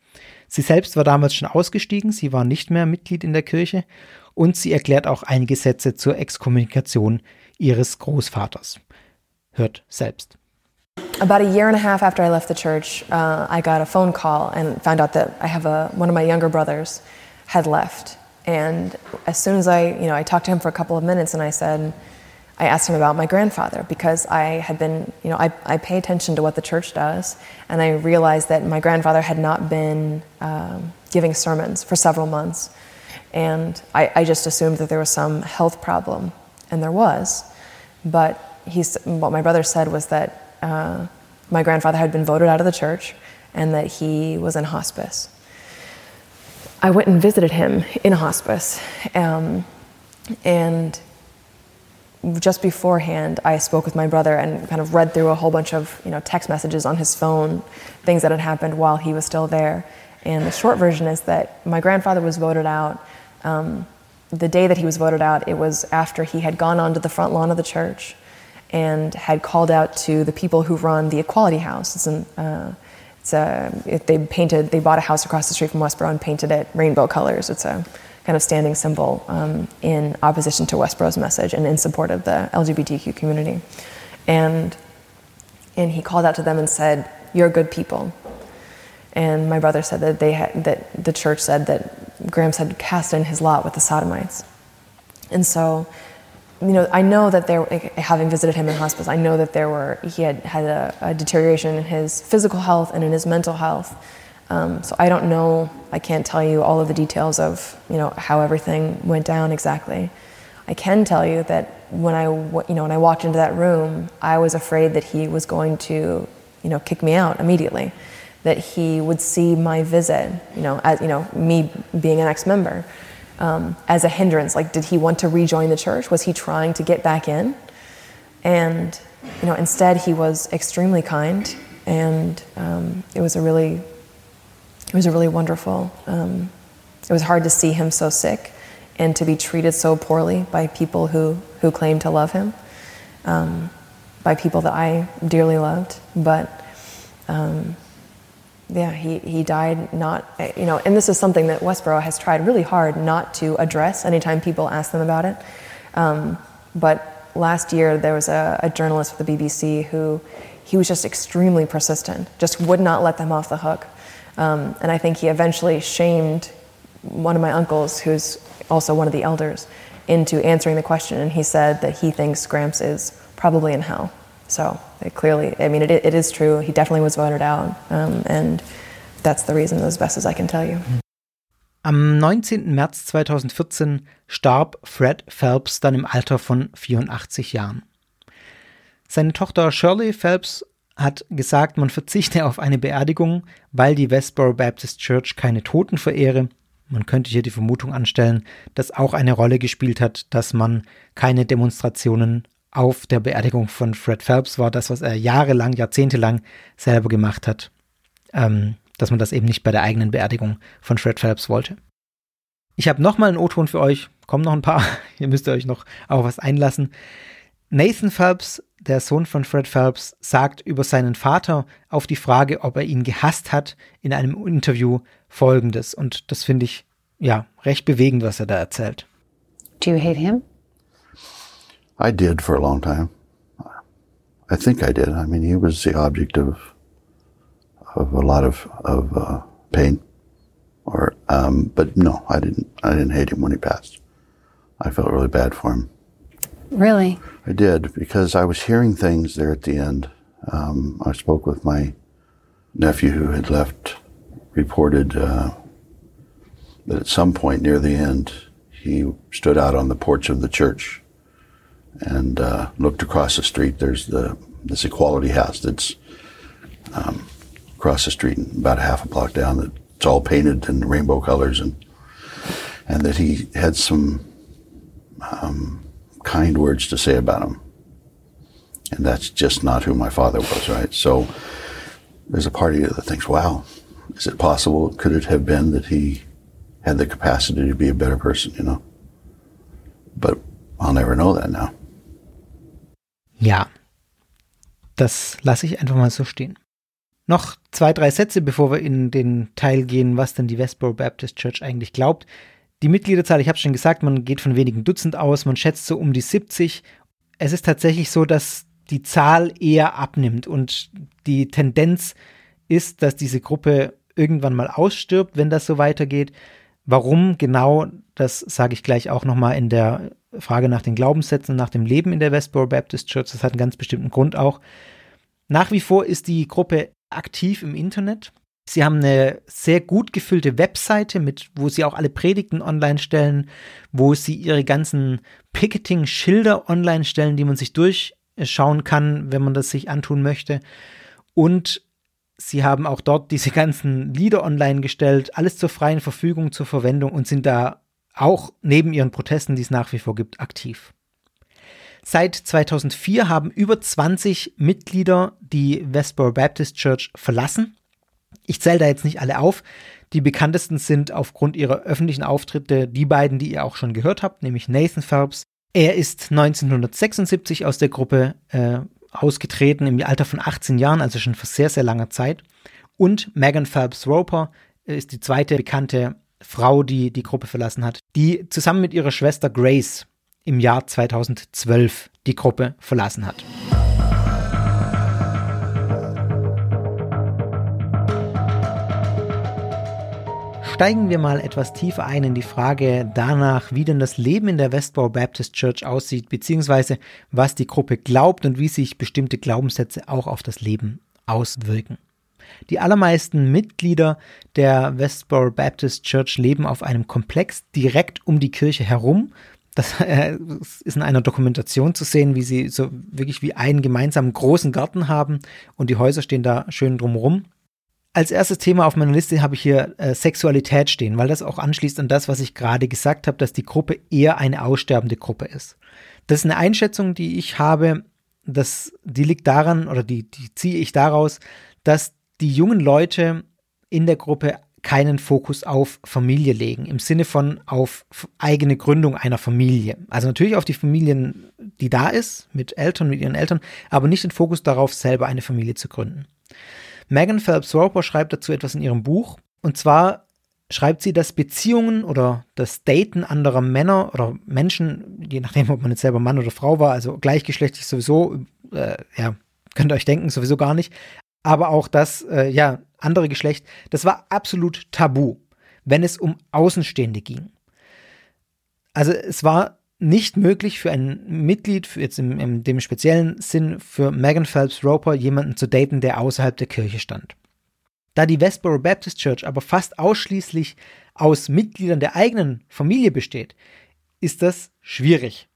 Sie selbst war damals schon ausgestiegen, sie war nicht mehr Mitglied in der Kirche und sie erklärt auch einige Sätze zur Exkommunikation ihres Großvaters. Hört selbst. About a year and a half after I left the church, uh, I got a phone call and found out that I have a one of my younger brothers had left. And as soon as I, you know, I talked to him for a couple of minutes and I said, I asked him about my grandfather because I had been, you know, I, I pay attention to what the church does, and I realized that my grandfather had not been um, giving sermons for several months. And I, I, just assumed that there was some health problem, and there was. But he's, what my brother said was that uh, my grandfather had been voted out of the church and that he was in hospice. I went and visited him in hospice, um, and just beforehand, I spoke with my brother and kind of read through a whole bunch of you know text messages on his phone, things that had happened while he was still there. And the short version is that my grandfather was voted out. Um, the day that he was voted out, it was after he had gone onto the front lawn of the church and had called out to the people who run the Equality House. It's, an, uh, it's a it, they painted they bought a house across the street from Westboro and painted it rainbow colors. It's a kind of standing symbol um, in opposition to Westboro's message and in support of the LGBTQ community. And and he called out to them and said, "You're good people." And my brother said that they had, that the church said that Grams had cast in his lot with the sodomites. And so, you know, I know that there, having visited him in hospice, I know that there were he had had a, a deterioration in his physical health and in his mental health. Um, so I don't know. I can't tell you all of the details of you know how everything went down exactly. I can tell you that when I you know when I walked into that room, I was afraid that he was going to you know kick me out immediately, that he would see my visit you know as you know me being an ex-member um, as a hindrance. Like, did he want to rejoin the church? Was he trying to get back in? And you know instead he was extremely kind, and um, it was a really it was really wonderful. Um, it was hard to see him so sick and to be treated so poorly by people who, who claim to love him, um, by people that I dearly loved. But um, yeah, he, he died not, you know, and this is something that Westboro has tried really hard not to address anytime people ask them about it. Um, but last year there was a, a journalist for the BBC who he was just extremely persistent, just would not let them off the hook. Um, and I think he eventually shamed one of my uncles, who's also one of the elders, into answering the question. And he said that he thinks Gramps is probably in hell. So it clearly, I mean, it, it is true. He definitely was voted out. Um, and that's the reason, as best as I can tell you. Am 19. März 2014 starb Fred Phelps dann im Alter von 84 Jahren. Seine Tochter Shirley Phelps hat gesagt, man verzichte auf eine Beerdigung, weil die Westboro Baptist Church keine Toten verehre. Man könnte hier die Vermutung anstellen, dass auch eine Rolle gespielt hat, dass man keine Demonstrationen auf der Beerdigung von Fred Phelps war, das, was er jahrelang, jahrzehntelang selber gemacht hat, ähm, dass man das eben nicht bei der eigenen Beerdigung von Fred Phelps wollte. Ich habe nochmal einen O-Ton für euch, kommen noch ein paar, ihr müsst euch noch auf was einlassen. Nathan Phelps der Sohn von Fred Phelps, sagt über seinen Vater auf die Frage, ob er ihn gehasst hat, in einem Interview folgendes. Und das finde ich, ja, recht bewegend, was er da erzählt. Do you hate him? I did for a long time. I think I did. I mean, he was the object of of a lot of of uh, pain. Or, um, but no, I didn't. I didn't hate him when he passed. I felt really bad for him. Really? I did because I was hearing things there at the end. Um, I spoke with my nephew who had left, reported uh, that at some point near the end, he stood out on the porch of the church and uh, looked across the street. There's the this Equality House that's um, across the street, and about half a block down. That it's all painted in rainbow colors, and and that he had some um, kind words to say about him. And that's just not who my father was, right? So there's a part of you that thinks, wow, is it possible? Could it have been that he had the capacity to be a better person, you know? But I'll never know that now. Ja, das lasse ich einfach mal so stehen. Noch zwei, drei Sätze, bevor wir in den Teil gehen, was denn die Westboro Baptist Church eigentlich glaubt. Die Mitgliederzahl, ich habe schon gesagt, man geht von wenigen Dutzend aus, man schätzt so um die 70. Es ist tatsächlich so, dass die Zahl eher abnimmt und die Tendenz ist, dass diese Gruppe irgendwann mal ausstirbt, wenn das so weitergeht. Warum genau, das sage ich gleich auch nochmal in der Frage nach den Glaubenssätzen, nach dem Leben in der Westboro Baptist Church. Das hat einen ganz bestimmten Grund auch. Nach wie vor ist die Gruppe aktiv im Internet. Sie haben eine sehr gut gefüllte Webseite, mit, wo sie auch alle Predigten online stellen, wo sie ihre ganzen Picketing-Schilder online stellen, die man sich durchschauen kann, wenn man das sich antun möchte. Und sie haben auch dort diese ganzen Lieder online gestellt, alles zur freien Verfügung, zur Verwendung und sind da auch neben ihren Protesten, die es nach wie vor gibt, aktiv. Seit 2004 haben über 20 Mitglieder die Westboro Baptist Church verlassen ich zähle da jetzt nicht alle auf. Die bekanntesten sind aufgrund ihrer öffentlichen Auftritte die beiden, die ihr auch schon gehört habt, nämlich Nathan Phelps. Er ist 1976 aus der Gruppe äh, ausgetreten im Alter von 18 Jahren, also schon vor sehr, sehr langer Zeit. Und Megan Phelps Roper ist die zweite bekannte Frau, die die Gruppe verlassen hat, die zusammen mit ihrer Schwester Grace im Jahr 2012 die Gruppe verlassen hat. Steigen wir mal etwas tiefer ein in die Frage danach, wie denn das Leben in der Westboro Baptist Church aussieht, beziehungsweise was die Gruppe glaubt und wie sich bestimmte Glaubenssätze auch auf das Leben auswirken. Die allermeisten Mitglieder der Westboro Baptist Church leben auf einem Komplex direkt um die Kirche herum. Das äh, ist in einer Dokumentation zu sehen, wie sie so wirklich wie einen gemeinsamen großen Garten haben und die Häuser stehen da schön drumherum als erstes Thema auf meiner Liste habe ich hier äh, Sexualität stehen, weil das auch anschließt an das, was ich gerade gesagt habe, dass die Gruppe eher eine aussterbende Gruppe ist. Das ist eine Einschätzung, die ich habe, dass, die liegt daran oder die, die ziehe ich daraus, dass die jungen Leute in der Gruppe keinen Fokus auf Familie legen, im Sinne von auf eigene Gründung einer Familie. Also natürlich auf die Familien, die da ist, mit Eltern, mit ihren Eltern, aber nicht den Fokus darauf, selber eine Familie zu gründen. Megan Phelps Roper schreibt dazu etwas in ihrem Buch. Und zwar schreibt sie, dass Beziehungen oder das Daten anderer Männer oder Menschen, je nachdem, ob man jetzt selber Mann oder Frau war, also gleichgeschlechtlich sowieso, äh, ja, könnt ihr euch denken, sowieso gar nicht. Aber auch das, äh, ja, andere Geschlecht, das war absolut tabu, wenn es um Außenstehende ging. Also es war nicht möglich für ein Mitglied, für jetzt im, in dem speziellen Sinn für Megan Phelps Roper, jemanden zu daten, der außerhalb der Kirche stand. Da die Westboro Baptist Church aber fast ausschließlich aus Mitgliedern der eigenen Familie besteht, ist das schwierig.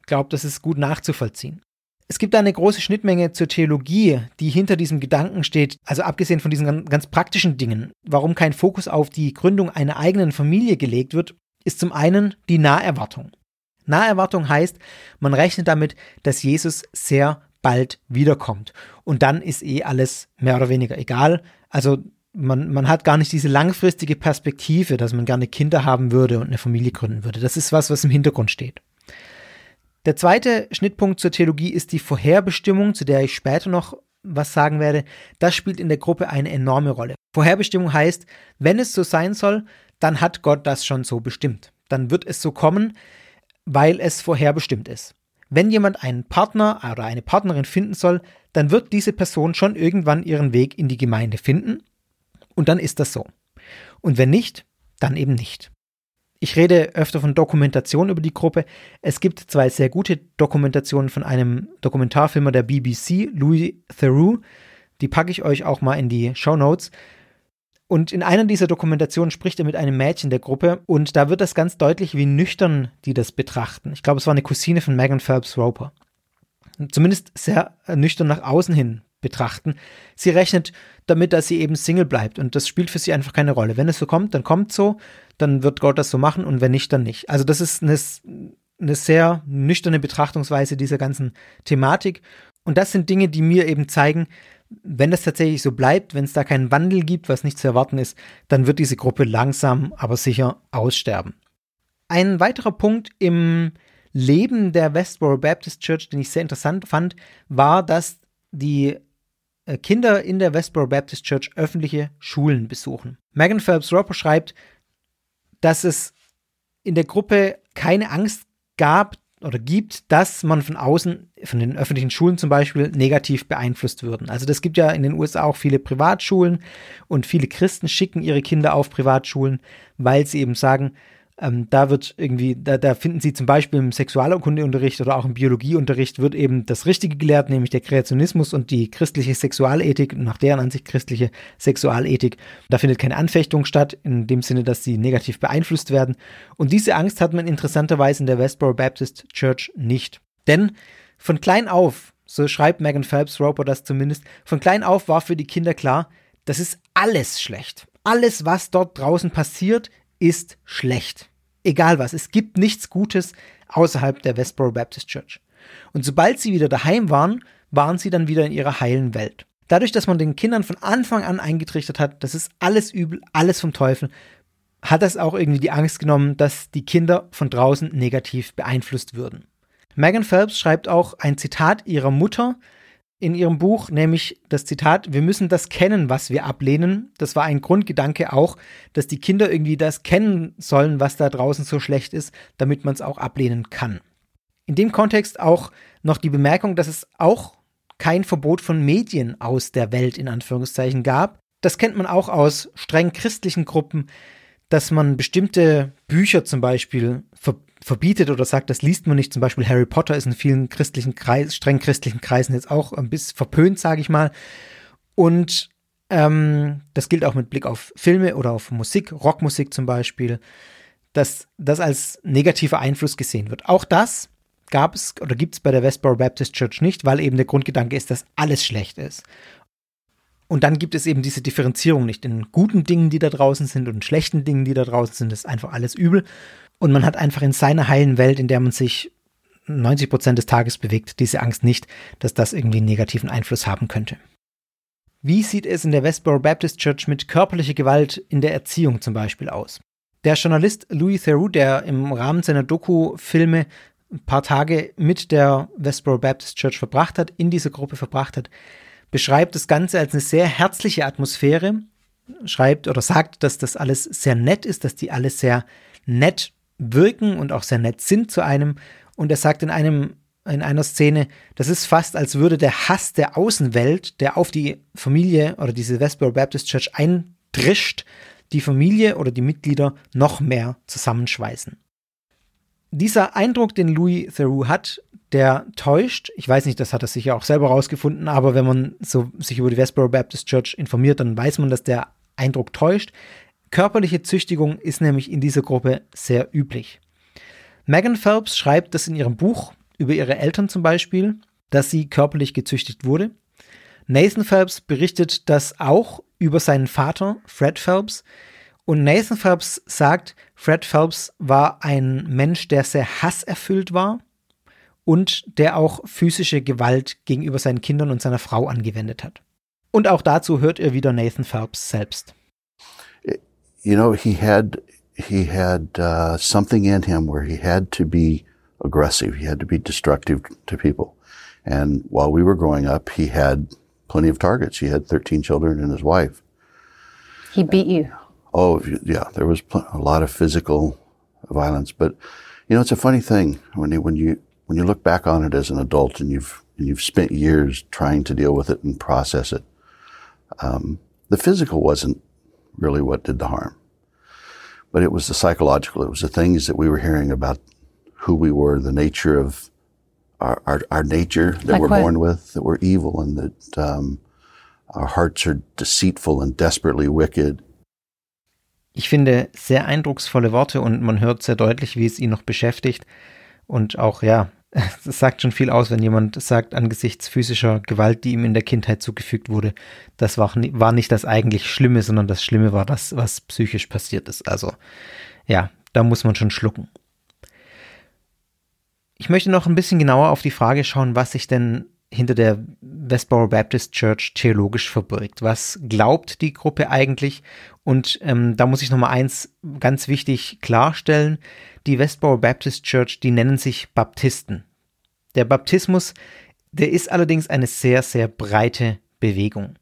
Ich glaube, das ist gut nachzuvollziehen. Es gibt eine große Schnittmenge zur Theologie, die hinter diesem Gedanken steht, also abgesehen von diesen ganz praktischen Dingen. Warum kein Fokus auf die Gründung einer eigenen Familie gelegt wird, ist zum einen die Naherwartung. Naherwartung heißt, man rechnet damit, dass Jesus sehr bald wiederkommt. Und dann ist eh alles mehr oder weniger egal. Also man, man hat gar nicht diese langfristige Perspektive, dass man gerne Kinder haben würde und eine Familie gründen würde. Das ist was, was im Hintergrund steht. Der zweite Schnittpunkt zur Theologie ist die Vorherbestimmung, zu der ich später noch was sagen werde. Das spielt in der Gruppe eine enorme Rolle. Vorherbestimmung heißt, wenn es so sein soll, dann hat Gott das schon so bestimmt. Dann wird es so kommen weil es vorherbestimmt ist. Wenn jemand einen Partner oder eine Partnerin finden soll, dann wird diese Person schon irgendwann ihren Weg in die Gemeinde finden und dann ist das so. Und wenn nicht, dann eben nicht. Ich rede öfter von Dokumentation über die Gruppe. Es gibt zwei sehr gute Dokumentationen von einem Dokumentarfilmer der BBC, Louis Theroux. Die packe ich euch auch mal in die Show Notes. Und in einer dieser Dokumentationen spricht er mit einem Mädchen der Gruppe und da wird das ganz deutlich, wie nüchtern die das betrachten. Ich glaube, es war eine Cousine von Megan Phelps Roper. Zumindest sehr nüchtern nach außen hin betrachten. Sie rechnet damit, dass sie eben Single bleibt und das spielt für sie einfach keine Rolle. Wenn es so kommt, dann kommt so, dann wird Gott das so machen und wenn nicht, dann nicht. Also das ist eine, eine sehr nüchterne Betrachtungsweise dieser ganzen Thematik und das sind Dinge, die mir eben zeigen, wenn das tatsächlich so bleibt, wenn es da keinen Wandel gibt, was nicht zu erwarten ist, dann wird diese Gruppe langsam, aber sicher aussterben. Ein weiterer Punkt im Leben der Westboro Baptist Church, den ich sehr interessant fand, war, dass die äh, Kinder in der Westboro Baptist Church öffentliche Schulen besuchen. Megan Phelps Roper schreibt, dass es in der Gruppe keine Angst gab, oder gibt, dass man von außen, von den öffentlichen Schulen zum Beispiel, negativ beeinflusst würden. Also das gibt ja in den USA auch viele Privatschulen und viele Christen schicken ihre Kinder auf Privatschulen, weil sie eben sagen, ähm, da wird irgendwie, da, da finden Sie zum Beispiel im Sexualkundeunterricht oder auch im Biologieunterricht wird eben das Richtige gelehrt, nämlich der Kreationismus und die christliche Sexualethik, nach deren Ansicht christliche Sexualethik. Da findet keine Anfechtung statt, in dem Sinne, dass sie negativ beeinflusst werden. Und diese Angst hat man interessanterweise in der Westboro Baptist Church nicht. Denn von klein auf, so schreibt Megan Phelps Roper das zumindest, von klein auf war für die Kinder klar, das ist alles schlecht. Alles, was dort draußen passiert, ist schlecht. Egal was, es gibt nichts Gutes außerhalb der Westboro Baptist Church. Und sobald sie wieder daheim waren, waren sie dann wieder in ihrer heilen Welt. Dadurch, dass man den Kindern von Anfang an eingetrichtert hat, das ist alles übel, alles vom Teufel, hat das auch irgendwie die Angst genommen, dass die Kinder von draußen negativ beeinflusst würden. Megan Phelps schreibt auch ein Zitat ihrer Mutter, in ihrem Buch, nämlich das Zitat, wir müssen das kennen, was wir ablehnen. Das war ein Grundgedanke auch, dass die Kinder irgendwie das kennen sollen, was da draußen so schlecht ist, damit man es auch ablehnen kann. In dem Kontext auch noch die Bemerkung, dass es auch kein Verbot von Medien aus der Welt in Anführungszeichen gab. Das kennt man auch aus streng christlichen Gruppen, dass man bestimmte Bücher zum Beispiel ver verbietet oder sagt, das liest man nicht. Zum Beispiel Harry Potter ist in vielen christlichen Kreisen, streng christlichen Kreisen jetzt auch ein bisschen verpönt, sage ich mal. Und ähm, das gilt auch mit Blick auf Filme oder auf Musik, Rockmusik zum Beispiel, dass das als negativer Einfluss gesehen wird. Auch das gab es oder gibt es bei der Westboro Baptist Church nicht, weil eben der Grundgedanke ist, dass alles schlecht ist. Und dann gibt es eben diese Differenzierung nicht in guten Dingen, die da draußen sind und schlechten Dingen, die da draußen sind. Das ist einfach alles übel. Und man hat einfach in seiner heilen Welt, in der man sich 90 Prozent des Tages bewegt, diese Angst nicht, dass das irgendwie einen negativen Einfluss haben könnte. Wie sieht es in der Westboro Baptist Church mit körperlicher Gewalt in der Erziehung zum Beispiel aus? Der Journalist Louis Theroux, der im Rahmen seiner Doku-Filme ein paar Tage mit der Westboro Baptist Church verbracht hat, in dieser Gruppe verbracht hat, beschreibt das Ganze als eine sehr herzliche Atmosphäre, schreibt oder sagt, dass das alles sehr nett ist, dass die alles sehr nett wirken und auch sehr nett sind zu einem. Und er sagt in einem in einer Szene, das ist fast, als würde der Hass der Außenwelt, der auf die Familie oder diese Westboro Baptist Church eindrischt, die Familie oder die Mitglieder noch mehr zusammenschweißen. Dieser Eindruck, den Louis Theroux hat, der täuscht. Ich weiß nicht, das hat er sicher auch selber rausgefunden, aber wenn man so sich über die Westboro Baptist Church informiert, dann weiß man, dass der Eindruck täuscht. Körperliche Züchtigung ist nämlich in dieser Gruppe sehr üblich. Megan Phelps schreibt das in ihrem Buch über ihre Eltern zum Beispiel, dass sie körperlich gezüchtigt wurde. Nathan Phelps berichtet das auch über seinen Vater, Fred Phelps. Und Nathan Phelps sagt, Fred Phelps war ein Mensch, der sehr hasserfüllt war und der auch physische Gewalt gegenüber seinen Kindern und seiner Frau angewendet hat. Und auch dazu hört ihr wieder Nathan Phelps selbst. You know, he had he had uh, something in him where he had to be aggressive. He had to be destructive to people. And while we were growing up, he had plenty of targets. He had 13 children and his wife. He beat you. Oh, yeah, there was a lot of physical violence. But, you know, it's a funny thing when you, when you, when you look back on it as an adult and you've, and you've spent years trying to deal with it and process it. Um, the physical wasn't really what did the harm, but it was the psychological. It was the things that we were hearing about who we were, the nature of our, our, our nature that Like we're what? born with, that we're evil and that, um, our hearts are deceitful and desperately wicked. Ich finde sehr eindrucksvolle Worte und man hört sehr deutlich, wie es ihn noch beschäftigt. Und auch, ja, es sagt schon viel aus, wenn jemand sagt, angesichts physischer Gewalt, die ihm in der Kindheit zugefügt wurde, das war, war nicht das eigentlich Schlimme, sondern das Schlimme war das, was psychisch passiert ist. Also, ja, da muss man schon schlucken. Ich möchte noch ein bisschen genauer auf die Frage schauen, was sich denn hinter der Westboro Baptist Church theologisch verbirgt. Was glaubt die Gruppe eigentlich? Und ähm, da muss ich nochmal eins ganz wichtig klarstellen. Die Westboro Baptist Church, die nennen sich Baptisten. Der Baptismus, der ist allerdings eine sehr, sehr breite Bewegung.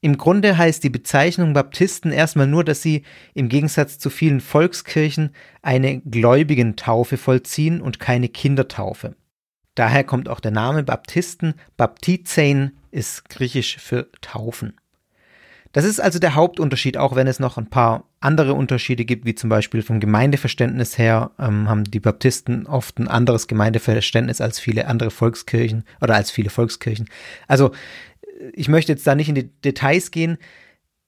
Im Grunde heißt die Bezeichnung Baptisten erstmal nur, dass sie im Gegensatz zu vielen Volkskirchen eine Gläubigentaufe vollziehen und keine Kindertaufe. Daher kommt auch der Name Baptisten. Baptizein ist griechisch für Taufen. Das ist also der Hauptunterschied, auch wenn es noch ein paar andere Unterschiede gibt, wie zum Beispiel vom Gemeindeverständnis her ähm, haben die Baptisten oft ein anderes Gemeindeverständnis als viele andere Volkskirchen oder als viele Volkskirchen. Also ich möchte jetzt da nicht in die Details gehen.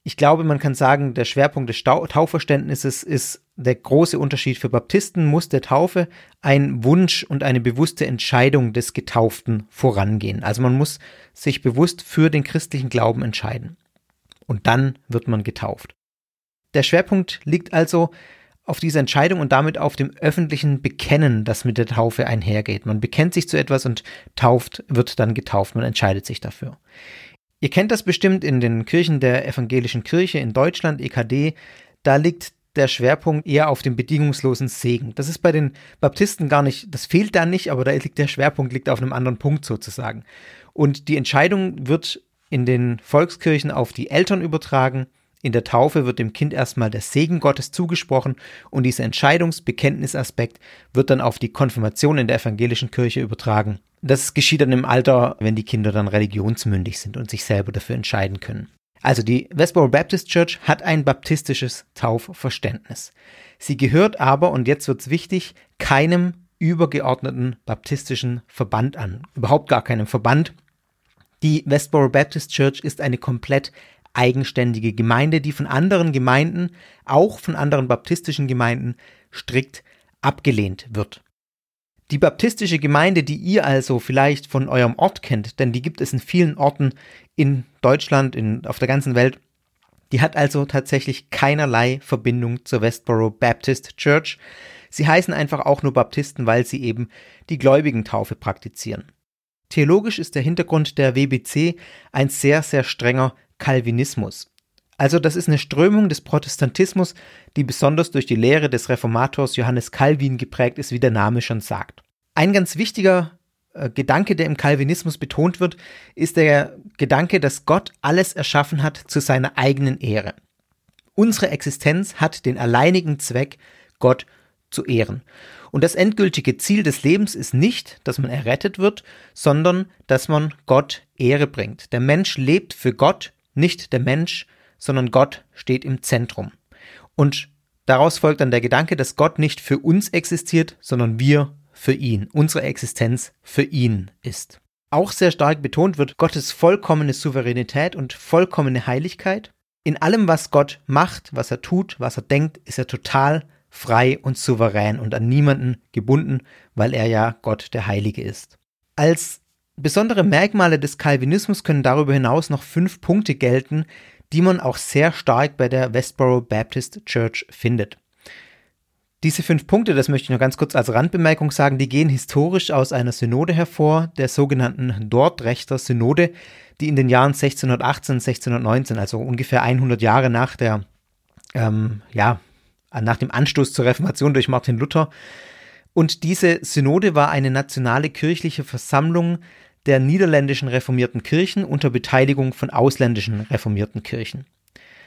Ich glaube, man kann sagen, der Schwerpunkt des Stau Taufverständnisses ist der große Unterschied für Baptisten muss der Taufe ein Wunsch und eine bewusste Entscheidung des Getauften vorangehen. Also man muss sich bewusst für den christlichen Glauben entscheiden. Und dann wird man getauft. Der Schwerpunkt liegt also auf dieser Entscheidung und damit auf dem öffentlichen Bekennen, das mit der Taufe einhergeht. Man bekennt sich zu etwas und tauft, wird dann getauft, man entscheidet sich dafür. Ihr kennt das bestimmt in den Kirchen der evangelischen Kirche in Deutschland, EKD, da liegt der Schwerpunkt eher auf dem bedingungslosen Segen. Das ist bei den Baptisten gar nicht, das fehlt da nicht, aber da liegt der Schwerpunkt liegt auf einem anderen Punkt sozusagen. Und die Entscheidung wird in den Volkskirchen auf die Eltern übertragen. In der Taufe wird dem Kind erstmal der Segen Gottes zugesprochen und dieser Entscheidungsbekenntnisaspekt wird dann auf die Konfirmation in der evangelischen Kirche übertragen. Das geschieht dann im Alter, wenn die Kinder dann religionsmündig sind und sich selber dafür entscheiden können. Also die Westboro Baptist Church hat ein baptistisches Taufverständnis. Sie gehört aber, und jetzt wird's wichtig, keinem übergeordneten baptistischen Verband an. Überhaupt gar keinem Verband. Die Westboro Baptist Church ist eine komplett eigenständige Gemeinde, die von anderen Gemeinden, auch von anderen baptistischen Gemeinden, strikt abgelehnt wird. Die baptistische Gemeinde, die ihr also vielleicht von eurem Ort kennt, denn die gibt es in vielen Orten in Deutschland, in, auf der ganzen Welt, die hat also tatsächlich keinerlei Verbindung zur Westboro Baptist Church. Sie heißen einfach auch nur Baptisten, weil sie eben die Gläubigentaufe praktizieren. Theologisch ist der Hintergrund der WBC ein sehr, sehr strenger Calvinismus. Also das ist eine Strömung des Protestantismus, die besonders durch die Lehre des Reformators Johannes Calvin geprägt ist, wie der Name schon sagt. Ein ganz wichtiger äh, Gedanke, der im Calvinismus betont wird, ist der Gedanke, dass Gott alles erschaffen hat zu seiner eigenen Ehre. Unsere Existenz hat den alleinigen Zweck, Gott zu ehren. Und das endgültige Ziel des Lebens ist nicht, dass man errettet wird, sondern dass man Gott Ehre bringt. Der Mensch lebt für Gott, nicht der Mensch sondern Gott steht im Zentrum. Und daraus folgt dann der Gedanke, dass Gott nicht für uns existiert, sondern wir für ihn, unsere Existenz für ihn ist. Auch sehr stark betont wird Gottes vollkommene Souveränität und vollkommene Heiligkeit. In allem, was Gott macht, was er tut, was er denkt, ist er total frei und souverän und an niemanden gebunden, weil er ja Gott der Heilige ist. Als besondere Merkmale des Calvinismus können darüber hinaus noch fünf Punkte gelten, die man auch sehr stark bei der Westboro Baptist Church findet. Diese fünf Punkte, das möchte ich nur ganz kurz als Randbemerkung sagen, die gehen historisch aus einer Synode hervor, der sogenannten Dordrechter Synode, die in den Jahren 1618, 1619, also ungefähr 100 Jahre nach der, ähm, ja, nach dem Anstoß zur Reformation durch Martin Luther. Und diese Synode war eine nationale kirchliche Versammlung, der niederländischen reformierten Kirchen unter Beteiligung von ausländischen reformierten Kirchen.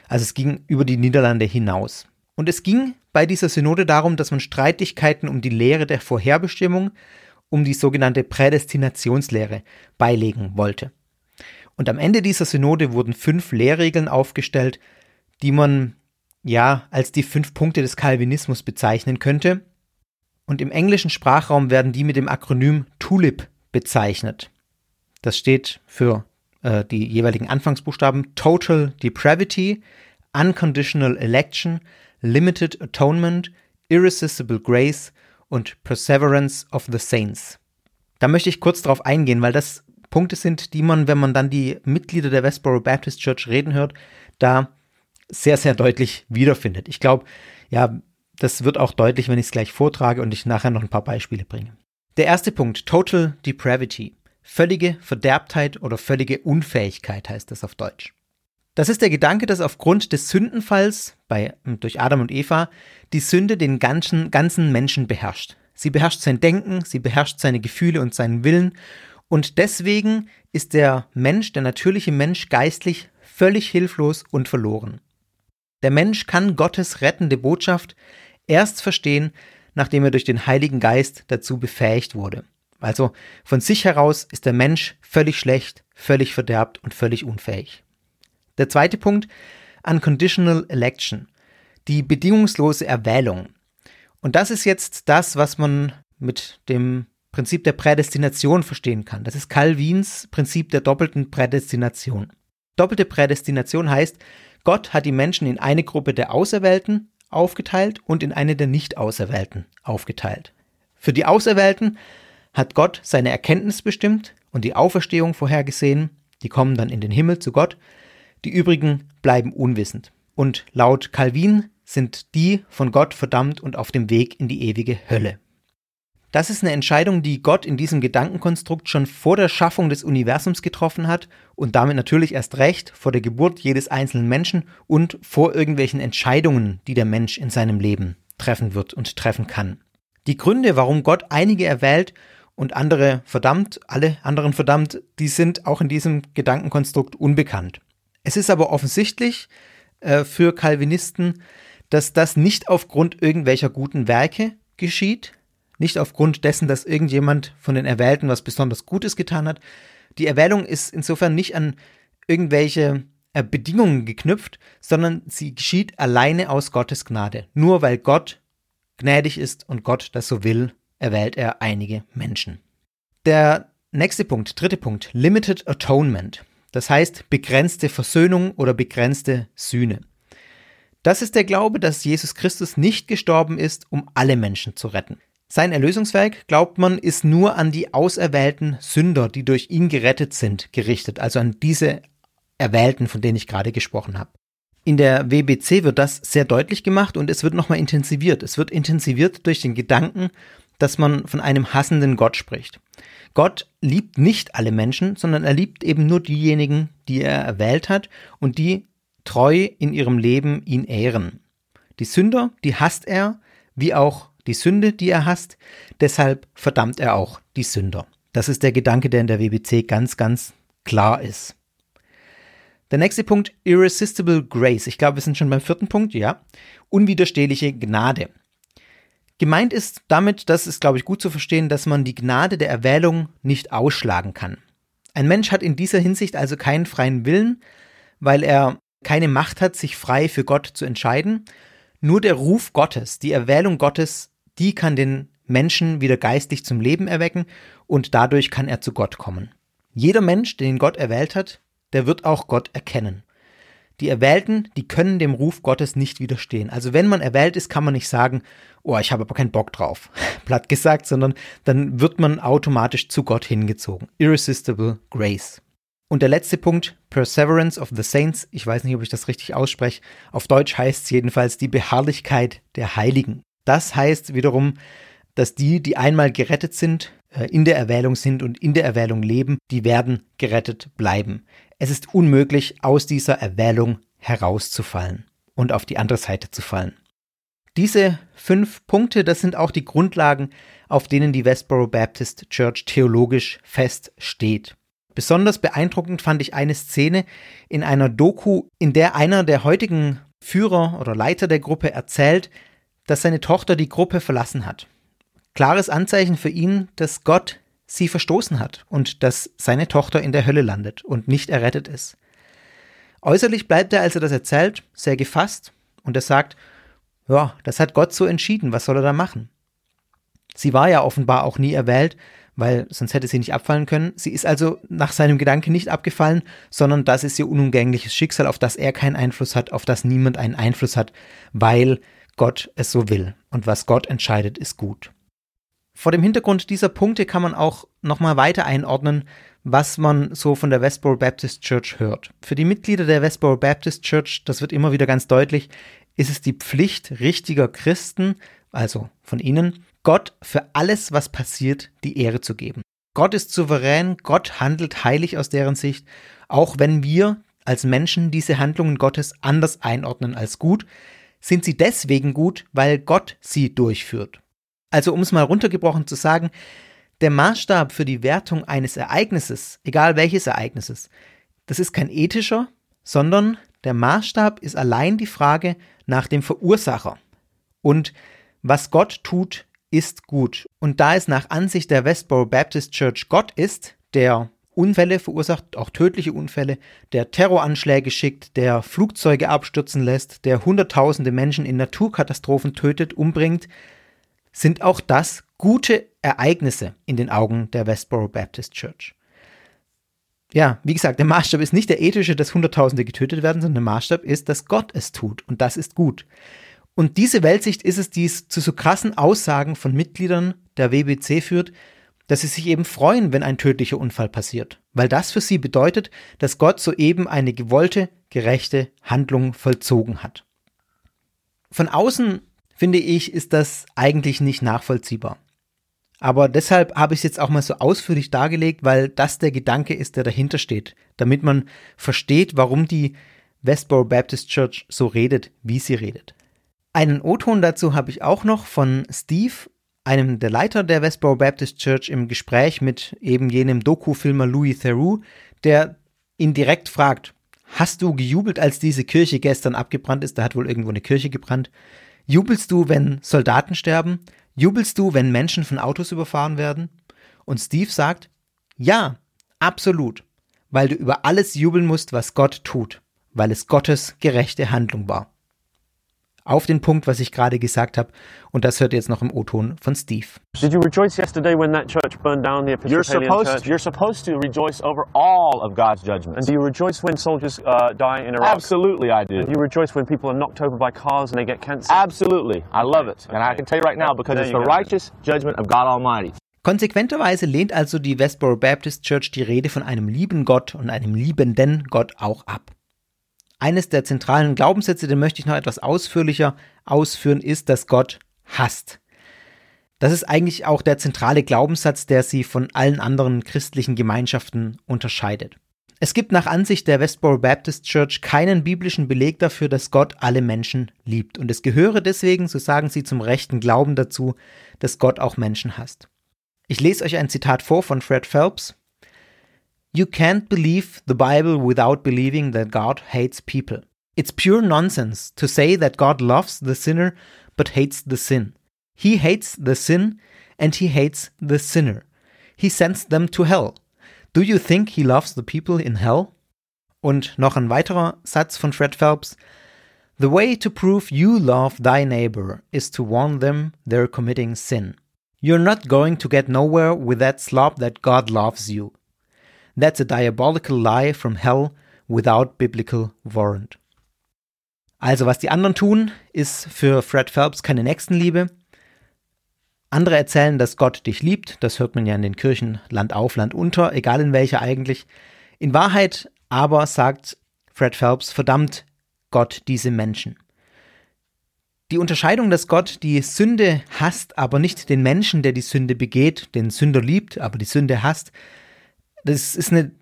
Also es ging über die Niederlande hinaus. Und es ging bei dieser Synode darum, dass man Streitigkeiten um die Lehre der Vorherbestimmung, um die sogenannte Prädestinationslehre beilegen wollte. Und am Ende dieser Synode wurden fünf Lehrregeln aufgestellt, die man ja als die fünf Punkte des Calvinismus bezeichnen könnte. Und im englischen Sprachraum werden die mit dem Akronym TULIP bezeichnet. Das steht für äh, die jeweiligen Anfangsbuchstaben Total Depravity, Unconditional Election, Limited Atonement, Irresistible Grace und Perseverance of the Saints. Da möchte ich kurz darauf eingehen, weil das Punkte sind, die man, wenn man dann die Mitglieder der Westboro Baptist Church reden hört, da sehr, sehr deutlich wiederfindet. Ich glaube, ja, das wird auch deutlich, wenn ich es gleich vortrage und ich nachher noch ein paar Beispiele bringe. Der erste Punkt, Total Depravity. Völlige Verderbtheit oder völlige Unfähigkeit heißt das auf Deutsch. Das ist der Gedanke, dass aufgrund des Sündenfalls bei, durch Adam und Eva die Sünde den ganzen, ganzen Menschen beherrscht. Sie beherrscht sein Denken, sie beherrscht seine Gefühle und seinen Willen und deswegen ist der Mensch, der natürliche Mensch geistlich völlig hilflos und verloren. Der Mensch kann Gottes rettende Botschaft erst verstehen, nachdem er durch den Heiligen Geist dazu befähigt wurde. Also von sich heraus ist der Mensch völlig schlecht, völlig verderbt und völlig unfähig. Der zweite Punkt, Unconditional Election, die bedingungslose Erwählung. Und das ist jetzt das, was man mit dem Prinzip der Prädestination verstehen kann. Das ist Calvins Prinzip der doppelten Prädestination. Doppelte Prädestination heißt, Gott hat die Menschen in eine Gruppe der Auserwählten aufgeteilt und in eine der Nicht-Auserwählten aufgeteilt. Für die Auserwählten hat Gott seine Erkenntnis bestimmt und die Auferstehung vorhergesehen, die kommen dann in den Himmel zu Gott, die übrigen bleiben unwissend. Und laut Calvin sind die von Gott verdammt und auf dem Weg in die ewige Hölle. Das ist eine Entscheidung, die Gott in diesem Gedankenkonstrukt schon vor der Schaffung des Universums getroffen hat und damit natürlich erst recht vor der Geburt jedes einzelnen Menschen und vor irgendwelchen Entscheidungen, die der Mensch in seinem Leben treffen wird und treffen kann. Die Gründe, warum Gott einige erwählt und andere verdammt, alle anderen verdammt, die sind auch in diesem Gedankenkonstrukt unbekannt. Es ist aber offensichtlich äh, für Calvinisten, dass das nicht aufgrund irgendwelcher guten Werke geschieht, nicht aufgrund dessen, dass irgendjemand von den Erwählten was besonders Gutes getan hat. Die Erwählung ist insofern nicht an irgendwelche äh, Bedingungen geknüpft, sondern sie geschieht alleine aus Gottes Gnade. Nur weil Gott gnädig ist und Gott das so will, erwählt er einige Menschen. Der nächste Punkt, dritte Punkt, Limited Atonement. Das heißt begrenzte Versöhnung oder begrenzte Sühne. Das ist der Glaube, dass Jesus Christus nicht gestorben ist, um alle Menschen zu retten. Sein Erlösungswerk, glaubt man, ist nur an die auserwählten Sünder, die durch ihn gerettet sind, gerichtet, also an diese Erwählten, von denen ich gerade gesprochen habe. In der WBC wird das sehr deutlich gemacht und es wird nochmal intensiviert. Es wird intensiviert durch den Gedanken, dass man von einem hassenden Gott spricht. Gott liebt nicht alle Menschen, sondern er liebt eben nur diejenigen, die er erwählt hat und die treu in ihrem Leben ihn ehren. Die Sünder, die hasst er, wie auch die Sünde, die er hasst, deshalb verdammt er auch die Sünder. Das ist der Gedanke, der in der WBC ganz, ganz klar ist. Der nächste Punkt, Irresistible Grace. Ich glaube, wir sind schon beim vierten Punkt, ja. Unwiderstehliche Gnade. Gemeint ist damit, das ist, glaube ich, gut zu verstehen, dass man die Gnade der Erwählung nicht ausschlagen kann. Ein Mensch hat in dieser Hinsicht also keinen freien Willen, weil er keine Macht hat, sich frei für Gott zu entscheiden. Nur der Ruf Gottes, die Erwählung Gottes die kann den Menschen wieder geistig zum Leben erwecken und dadurch kann er zu Gott kommen. Jeder Mensch, den Gott erwählt hat, der wird auch Gott erkennen. Die Erwählten, die können dem Ruf Gottes nicht widerstehen. Also wenn man erwählt ist, kann man nicht sagen, oh, ich habe aber keinen Bock drauf, platt gesagt, sondern dann wird man automatisch zu Gott hingezogen. Irresistible Grace. Und der letzte Punkt, Perseverance of the Saints, ich weiß nicht, ob ich das richtig ausspreche, auf Deutsch heißt es jedenfalls die Beharrlichkeit der Heiligen. Das heißt wiederum, dass die, die einmal gerettet sind, äh, in der Erwählung sind und in der Erwählung leben, die werden gerettet bleiben. Es ist unmöglich, aus dieser Erwählung herauszufallen und auf die andere Seite zu fallen. Diese fünf Punkte, das sind auch die Grundlagen, auf denen die Westboro Baptist Church theologisch feststeht. Besonders beeindruckend fand ich eine Szene in einer Doku, in der einer der heutigen Führer oder Leiter der Gruppe erzählt, dass seine Tochter die Gruppe verlassen hat. Klares Anzeichen für ihn, dass Gott sie verstoßen hat und dass seine Tochter in der Hölle landet und nicht errettet ist. Äußerlich bleibt er, als er das erzählt, sehr gefasst und er sagt, ja, das hat Gott so entschieden, was soll er da machen? Sie war ja offenbar auch nie erwählt, weil sonst hätte sie nicht abfallen können. Sie ist also nach seinem Gedanken nicht abgefallen, sondern das ist ihr unumgängliches Schicksal, auf das er keinen Einfluss hat, auf das niemand einen Einfluss hat, weil Gott es so will. Und was Gott entscheidet, ist gut. Vor dem Hintergrund dieser Punkte kann man auch nochmal weiter einordnen, was man so von der Westboro Baptist Church hört. Für die Mitglieder der Westboro Baptist Church, das wird immer wieder ganz deutlich, ist es die Pflicht richtiger Christen, also von ihnen, Gott für alles, was passiert, die Ehre zu geben. Gott ist souverän, Gott handelt heilig aus deren Sicht, auch wenn wir als Menschen diese Handlungen Gottes anders einordnen als gut, sind sie deswegen gut, weil Gott sie durchführt. Also um es mal runtergebrochen zu sagen, der Maßstab für die Wertung eines Ereignisses, egal welches Ereignisses, das ist kein ethischer, sondern der Maßstab ist allein die Frage nach dem Verursacher. Und was Gott tut, ist gut. Und da es nach Ansicht der Westboro Baptist Church Gott ist, der Unfälle verursacht, auch tödliche Unfälle, der Terroranschläge schickt, der Flugzeuge abstürzen lässt, der Hunderttausende Menschen in Naturkatastrophen tötet, umbringt, sind auch das gute Ereignisse in den Augen der Westboro Baptist Church. Ja, wie gesagt, der Maßstab ist nicht der ethische, dass Hunderttausende getötet werden, sondern der Maßstab ist, dass Gott es tut und das ist gut. Und diese Weltsicht ist es, die es zu so krassen Aussagen von Mitgliedern der WBC führt, dass sie sich eben freuen, wenn ein tödlicher Unfall passiert, weil das für sie bedeutet, dass Gott soeben eine gewollte, gerechte Handlung vollzogen hat. Von außen, finde ich, ist das eigentlich nicht nachvollziehbar. Aber deshalb habe ich es jetzt auch mal so ausführlich dargelegt, weil das der Gedanke ist, der dahinter steht, damit man versteht, warum die Westboro Baptist Church so redet, wie sie redet. Einen O-Ton dazu habe ich auch noch von Steve, einem der Leiter der Westboro Baptist Church, im Gespräch mit eben jenem Doku-Filmer Louis Theroux, der ihn direkt fragt, hast du gejubelt, als diese Kirche gestern abgebrannt ist? Da hat wohl irgendwo eine Kirche gebrannt. Jubelst du, wenn Soldaten sterben? Jubelst du, wenn Menschen von Autos überfahren werden? Und Steve sagt, ja, absolut, weil du über alles jubeln musst, was Gott tut, weil es Gottes gerechte Handlung war auf den Punkt, was ich gerade gesagt habe. Und das hört ihr jetzt noch im O-Ton von Steve. Did you rejoice yesterday when that church burned down the Episcopalian You're supposed, church? you're supposed to rejoice over all of God's judgments. And do you rejoice when soldiers uh, die in Iraq? Absolutely, I do. And you rejoice when people are knocked over by cars and they get cancer? Absolutely, I love it, and I can tell you right now because There it's the righteous judgment of God Almighty. Konsequenterweise lehnt also die Westboro Baptist Church die Rede von einem lieben Gott und einem liebenden Gott auch ab. Eines der zentralen Glaubenssätze, den möchte ich noch etwas ausführlicher ausführen, ist, dass Gott hasst. Das ist eigentlich auch der zentrale Glaubenssatz, der sie von allen anderen christlichen Gemeinschaften unterscheidet. Es gibt nach Ansicht der Westboro Baptist Church keinen biblischen Beleg dafür, dass Gott alle Menschen liebt. Und es gehöre deswegen, so sagen sie, zum rechten Glauben dazu, dass Gott auch Menschen hasst. Ich lese euch ein Zitat vor von Fred Phelps. You can't believe the Bible without believing that God hates people. It's pure nonsense to say that God loves the sinner but hates the sin. He hates the sin and he hates the sinner. He sends them to hell. Do you think he loves the people in hell? Und noch ein weiterer Satz von Fred Phelps. The way to prove you love thy neighbor is to warn them they're committing sin. You're not going to get nowhere with that slob that God loves you. That's a diabolical lie from hell without biblical warrant. Also, was die anderen tun, ist für Fred Phelps keine Nächstenliebe. Andere erzählen, dass Gott dich liebt. Das hört man ja in den Kirchen Land auf, Land unter, egal in welcher eigentlich. In Wahrheit aber sagt Fred Phelps, verdammt Gott diese Menschen. Die Unterscheidung, dass Gott die Sünde hasst, aber nicht den Menschen, der die Sünde begeht, den Sünder liebt, aber die Sünde hasst, das ist eine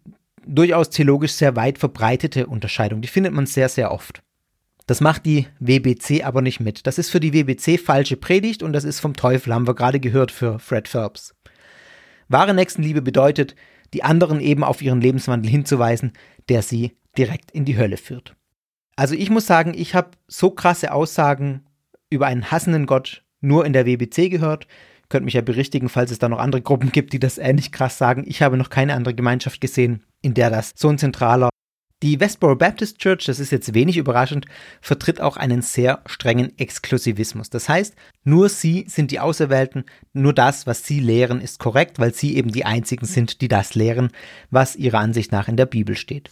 durchaus theologisch sehr weit verbreitete Unterscheidung. Die findet man sehr, sehr oft. Das macht die WBC aber nicht mit. Das ist für die WBC falsche Predigt und das ist vom Teufel, haben wir gerade gehört für Fred Phelps. Wahre Nächstenliebe bedeutet, die anderen eben auf ihren Lebenswandel hinzuweisen, der sie direkt in die Hölle führt. Also ich muss sagen, ich habe so krasse Aussagen über einen hassenden Gott nur in der WBC gehört. Könnt mich ja berichtigen, falls es da noch andere Gruppen gibt, die das ähnlich krass sagen. Ich habe noch keine andere Gemeinschaft gesehen, in der das so ein zentraler. Die Westboro Baptist Church, das ist jetzt wenig überraschend, vertritt auch einen sehr strengen Exklusivismus. Das heißt, nur sie sind die Auserwählten, nur das, was sie lehren, ist korrekt, weil sie eben die einzigen sind, die das lehren, was ihrer Ansicht nach in der Bibel steht.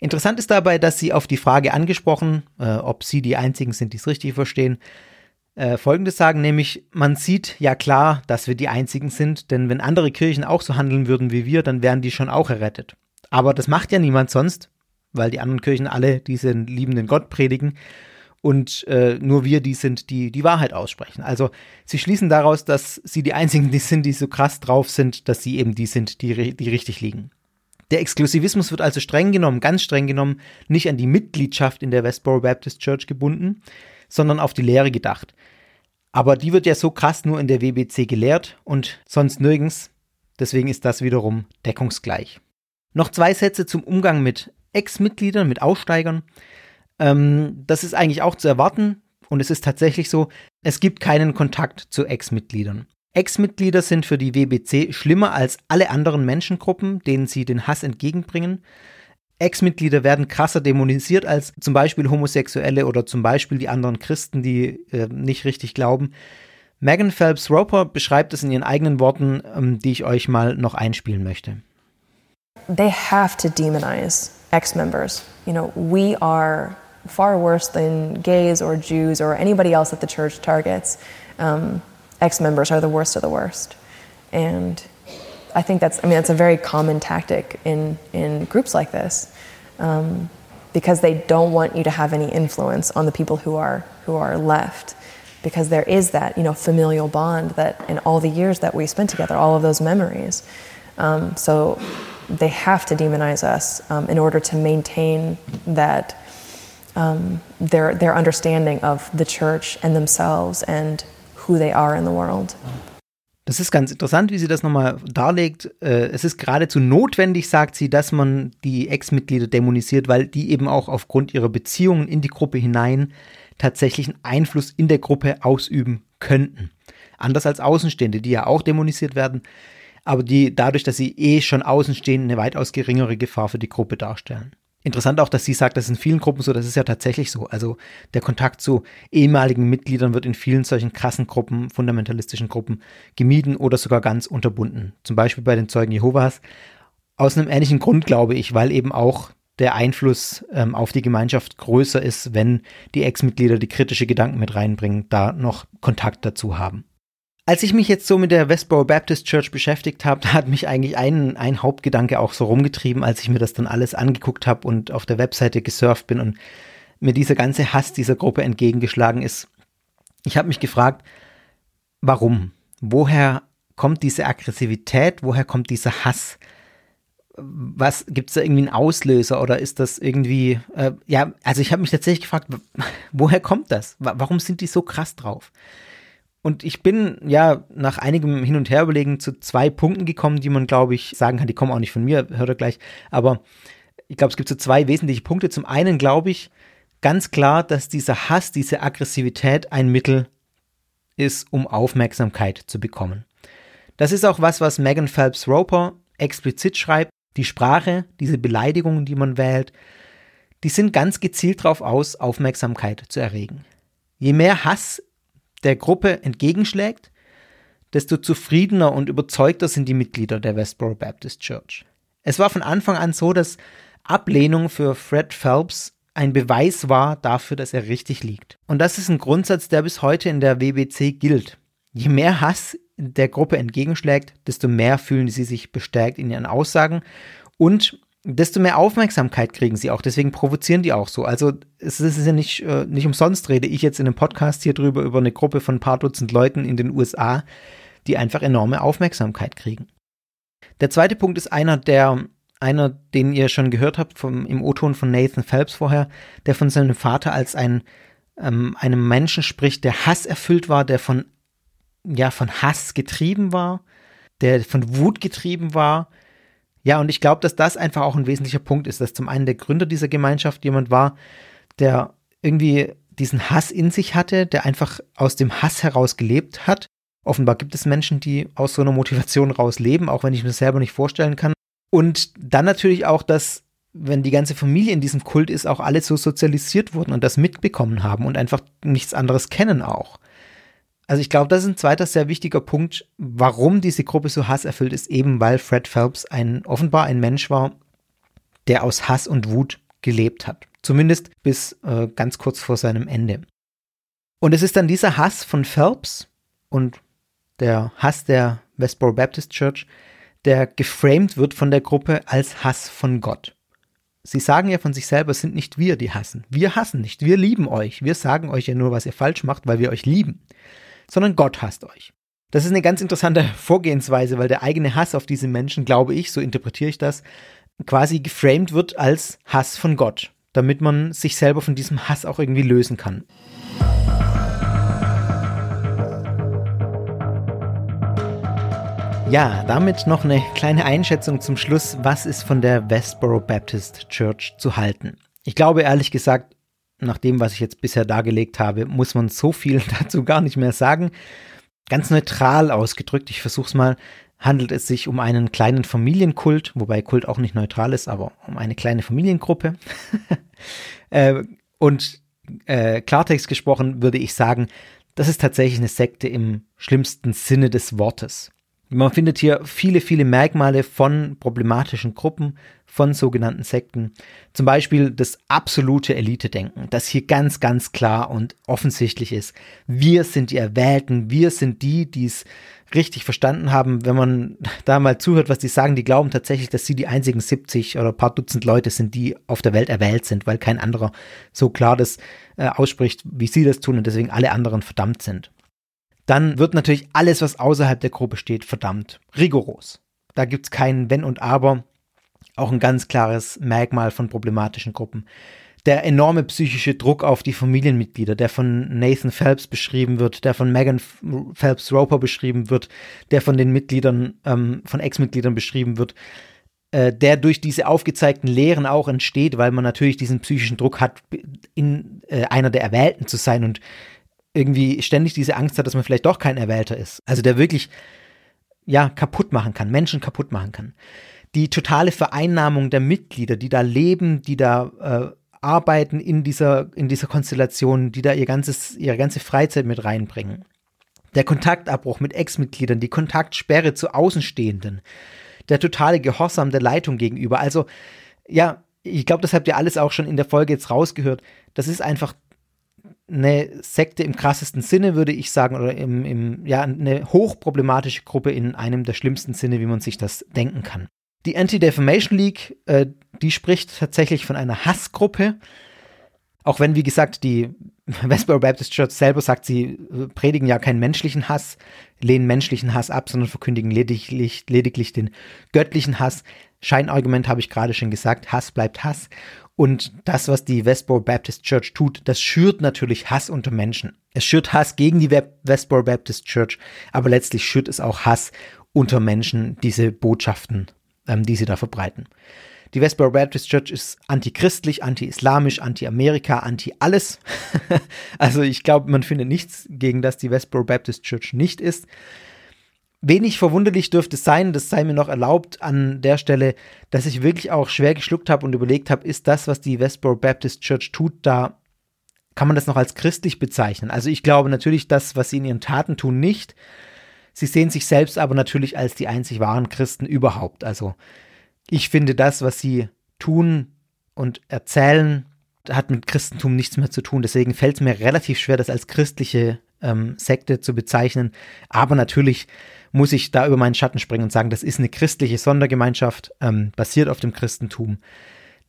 Interessant ist dabei, dass sie auf die Frage angesprochen, äh, ob sie die einzigen sind, die es richtig verstehen, äh, Folgendes sagen, nämlich man sieht ja klar, dass wir die Einzigen sind, denn wenn andere Kirchen auch so handeln würden wie wir, dann wären die schon auch errettet. Aber das macht ja niemand sonst, weil die anderen Kirchen alle diesen liebenden Gott predigen und äh, nur wir die sind, die die Wahrheit aussprechen. Also sie schließen daraus, dass sie die Einzigen die sind, die so krass drauf sind, dass sie eben die sind, die, die richtig liegen. Der Exklusivismus wird also streng genommen, ganz streng genommen, nicht an die Mitgliedschaft in der Westboro Baptist Church gebunden, sondern auf die Lehre gedacht. Aber die wird ja so krass nur in der WBC gelehrt und sonst nirgends. Deswegen ist das wiederum deckungsgleich. Noch zwei Sätze zum Umgang mit Ex-Mitgliedern, mit Aussteigern. Ähm, das ist eigentlich auch zu erwarten und es ist tatsächlich so, es gibt keinen Kontakt zu Ex-Mitgliedern. Ex-Mitglieder sind für die WBC schlimmer als alle anderen Menschengruppen, denen sie den Hass entgegenbringen. Ex-Mitglieder werden krasser dämonisiert als zum Beispiel Homosexuelle oder zum Beispiel die anderen Christen, die äh, nicht richtig glauben. Megan Phelps Roper beschreibt es in ihren eigenen Worten, ähm, die ich euch mal noch einspielen möchte. They have to demonize ex-members. You know, we are far worse than gays or Jews or anybody else that the church targets. Um, ex-members are the worst of the worst, and I think that's, I mean, that's a very common tactic in, in groups like this um, because they don't want you to have any influence on the people who are, who are left because there is that, you know, familial bond that in all the years that we spent together, all of those memories. Um, so they have to demonize us um, in order to maintain that um, their their understanding of the church and themselves and who they are in the world. Das ist ganz interessant, wie sie das nochmal darlegt. Äh, Es ist geradezu notwendig, sagt sie, dass man die Ex-Mitglieder dämonisiert, weil die eben auch aufgrund ihrer Beziehungen in die Gruppe hinein tatsächlich einen Einfluss in der Gruppe ausüben könnten. Anders als Außenstehende, die ja auch dämonisiert werden, aber die dadurch, dass sie eh schon außenstehend eine weitaus geringere Gefahr für die Gruppe darstellen. Interessant auch, dass sie sagt, das ist in vielen Gruppen so, das ist ja tatsächlich so. Also der Kontakt zu ehemaligen Mitgliedern wird in vielen solchen krassen Gruppen, fundamentalistischen Gruppen gemieden oder sogar ganz unterbunden. Zum Beispiel bei den Zeugen Jehovas. Aus einem ähnlichen Grund, glaube ich, weil eben auch der Einfluss ähm, auf die Gemeinschaft größer ist, wenn die Ex-Mitglieder, die kritische Gedanken mit reinbringen, da noch Kontakt dazu haben. Als ich mich jetzt so mit der Westboro Baptist Church beschäftigt habe, da hat mich eigentlich ein, ein Hauptgedanke auch so rumgetrieben, als ich mir das dann alles angeguckt habe und auf der Webseite gesurft bin und mir dieser ganze Hass dieser Gruppe entgegengeschlagen ist. Ich habe mich gefragt, warum? Woher kommt diese Aggressivität? Woher kommt dieser Hass? Was gibt es da irgendwie einen Auslöser oder ist das irgendwie? Äh, ja, also ich habe mich tatsächlich gefragt, woher kommt das? Warum sind die so krass drauf? Und ich bin ja nach einigem Hin und Her überlegen zu zwei Punkten gekommen, die man, glaube ich, sagen kann, die kommen auch nicht von mir, hört ihr gleich. Aber ich glaube, es gibt so zwei wesentliche Punkte. Zum einen glaube ich ganz klar, dass dieser Hass, diese Aggressivität ein Mittel ist, um Aufmerksamkeit zu bekommen. Das ist auch was, was Megan Phelps Roper explizit schreibt. Die Sprache, diese Beleidigungen, die man wählt, die sind ganz gezielt darauf aus, Aufmerksamkeit zu erregen. Je mehr Hass der Gruppe entgegenschlägt, desto zufriedener und überzeugter sind die Mitglieder der Westboro Baptist Church. Es war von Anfang an so, dass Ablehnung für Fred Phelps ein Beweis war dafür, dass er richtig liegt. Und das ist ein Grundsatz, der bis heute in der WBC gilt. Je mehr Hass der Gruppe entgegenschlägt, desto mehr fühlen sie sich bestärkt in ihren Aussagen und desto mehr Aufmerksamkeit kriegen sie auch. Deswegen provozieren die auch so. Also es ist ja nicht, äh, nicht umsonst rede ich jetzt in einem Podcast hier drüber über eine Gruppe von ein paar Dutzend Leuten in den USA, die einfach enorme Aufmerksamkeit kriegen. Der zweite Punkt ist einer, der einer, den ihr schon gehört habt vom, im O-Ton von Nathan Phelps vorher, der von seinem Vater als ein, ähm, einem Menschen spricht, der Hass erfüllt war, der von, ja, von Hass getrieben war, der von Wut getrieben war. Ja, und ich glaube, dass das einfach auch ein wesentlicher Punkt ist, dass zum einen der Gründer dieser Gemeinschaft jemand war, der irgendwie diesen Hass in sich hatte, der einfach aus dem Hass heraus gelebt hat. Offenbar gibt es Menschen, die aus so einer Motivation raus leben, auch wenn ich mir das selber nicht vorstellen kann. Und dann natürlich auch, dass, wenn die ganze Familie in diesem Kult ist, auch alle so sozialisiert wurden und das mitbekommen haben und einfach nichts anderes kennen auch. Also ich glaube, das ist ein zweiter sehr wichtiger Punkt, warum diese Gruppe so hasserfüllt ist, eben weil Fred Phelps ein offenbar ein Mensch war, der aus Hass und Wut gelebt hat. Zumindest bis äh, ganz kurz vor seinem Ende. Und es ist dann dieser Hass von Phelps und der Hass der Westboro Baptist Church, der geframed wird von der Gruppe als Hass von Gott. Sie sagen ja von sich selber, es sind nicht wir, die hassen. Wir hassen nicht, wir lieben euch. Wir sagen euch ja nur, was ihr falsch macht, weil wir euch lieben. Sondern Gott hasst euch. Das ist eine ganz interessante Vorgehensweise, weil der eigene Hass auf diese Menschen, glaube ich, so interpretiere ich das, quasi geframed wird als Hass von Gott, damit man sich selber von diesem Hass auch irgendwie lösen kann. Ja, damit noch eine kleine Einschätzung zum Schluss. Was ist von der Westboro Baptist Church zu halten? Ich glaube ehrlich gesagt, nach dem, was ich jetzt bisher dargelegt habe, muss man so viel dazu gar nicht mehr sagen. Ganz neutral ausgedrückt, ich versuche es mal, handelt es sich um einen kleinen Familienkult, wobei Kult auch nicht neutral ist, aber um eine kleine Familiengruppe. äh, und äh, Klartext gesprochen würde ich sagen, das ist tatsächlich eine Sekte im schlimmsten Sinne des Wortes. Man findet hier viele, viele Merkmale von problematischen Gruppen, von sogenannten Sekten. Zum Beispiel das absolute Elite-Denken, das hier ganz, ganz klar und offensichtlich ist. Wir sind die Erwählten, wir sind die, die es richtig verstanden haben. Wenn man da mal zuhört, was die sagen, die glauben tatsächlich, dass sie die einzigen 70 oder paar Dutzend Leute sind, die auf der Welt erwählt sind, weil kein anderer so klar das äh, ausspricht, wie sie das tun und deswegen alle anderen verdammt sind dann wird natürlich alles, was außerhalb der Gruppe steht, verdammt. Rigoros. Da gibt es kein Wenn und Aber. Auch ein ganz klares Merkmal von problematischen Gruppen. Der enorme psychische Druck auf die Familienmitglieder, der von Nathan Phelps beschrieben wird, der von Megan Phelps Roper beschrieben wird, der von den Mitgliedern, ähm, von Ex-Mitgliedern beschrieben wird, äh, der durch diese aufgezeigten Lehren auch entsteht, weil man natürlich diesen psychischen Druck hat, in äh, einer der Erwählten zu sein und irgendwie ständig diese Angst hat, dass man vielleicht doch kein Erwählter ist. Also der wirklich, ja, kaputt machen kann, Menschen kaputt machen kann. Die totale Vereinnahmung der Mitglieder, die da leben, die da äh, arbeiten in dieser, in dieser Konstellation, die da ihr ganzes, ihre ganze Freizeit mit reinbringen. Der Kontaktabbruch mit Ex-Mitgliedern, die Kontaktsperre zu Außenstehenden, der totale Gehorsam der Leitung gegenüber. Also, ja, ich glaube, das habt ihr alles auch schon in der Folge jetzt rausgehört. Das ist einfach eine Sekte im krassesten Sinne, würde ich sagen, oder im, im, ja, eine hochproblematische Gruppe in einem der schlimmsten Sinne, wie man sich das denken kann. Die Anti-Defamation League, äh, die spricht tatsächlich von einer Hassgruppe. Auch wenn, wie gesagt, die Westboro Baptist Church selber sagt, sie äh, predigen ja keinen menschlichen Hass, lehnen menschlichen Hass ab, sondern verkündigen lediglich, lediglich den göttlichen Hass. Scheinargument habe ich gerade schon gesagt, Hass bleibt Hass. Und das, was die Westboro Baptist Church tut, das schürt natürlich Hass unter Menschen. Es schürt Hass gegen die Westboro Baptist Church, aber letztlich schürt es auch Hass unter Menschen, diese Botschaften, ähm, die sie da verbreiten. Die Westboro Baptist Church ist antichristlich, anti-islamisch, anti-Amerika, anti-alles. also ich glaube, man findet nichts, gegen das die Westboro Baptist Church nicht ist. Wenig verwunderlich dürfte es sein, das sei mir noch erlaubt an der Stelle, dass ich wirklich auch schwer geschluckt habe und überlegt habe, ist das, was die Westboro Baptist Church tut, da kann man das noch als christlich bezeichnen? Also ich glaube natürlich, das, was sie in ihren Taten tun, nicht. Sie sehen sich selbst aber natürlich als die einzig wahren Christen überhaupt. Also ich finde das, was sie tun und erzählen, hat mit Christentum nichts mehr zu tun. Deswegen fällt es mir relativ schwer, das als christliche ähm, Sekte zu bezeichnen. Aber natürlich muss ich da über meinen Schatten springen und sagen, das ist eine christliche Sondergemeinschaft, ähm, basiert auf dem Christentum,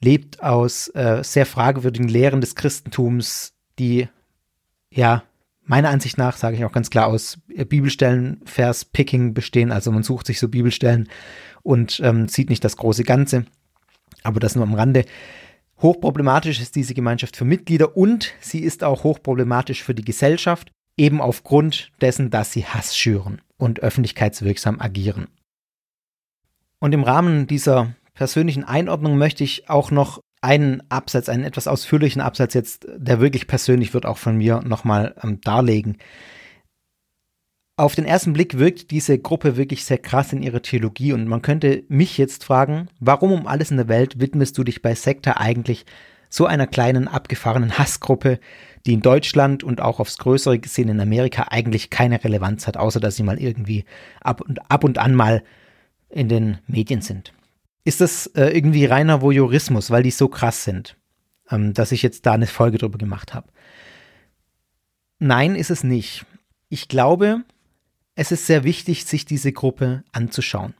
lebt aus äh, sehr fragwürdigen Lehren des Christentums, die ja meiner Ansicht nach, sage ich auch ganz klar, aus Bibelstellen, Vers-Picking bestehen. Also man sucht sich so Bibelstellen und ähm, sieht nicht das große Ganze. Aber das nur am Rande. Hochproblematisch ist diese Gemeinschaft für Mitglieder und sie ist auch hochproblematisch für die Gesellschaft, eben aufgrund dessen, dass sie Hass schüren und öffentlichkeitswirksam agieren. Und im Rahmen dieser persönlichen Einordnung möchte ich auch noch einen Absatz, einen etwas ausführlichen Absatz jetzt, der wirklich persönlich wird, auch von mir nochmal ähm, darlegen. Auf den ersten Blick wirkt diese Gruppe wirklich sehr krass in ihrer Theologie und man könnte mich jetzt fragen, warum um alles in der Welt widmest du dich bei Sekta eigentlich so einer kleinen abgefahrenen Hassgruppe, die in Deutschland und auch aufs Größere gesehen in Amerika eigentlich keine Relevanz hat, außer dass sie mal irgendwie ab und, ab und an mal in den Medien sind. Ist das äh, irgendwie reiner Voyeurismus, weil die so krass sind, ähm, dass ich jetzt da eine Folge drüber gemacht habe? Nein, ist es nicht. Ich glaube, es ist sehr wichtig, sich diese Gruppe anzuschauen.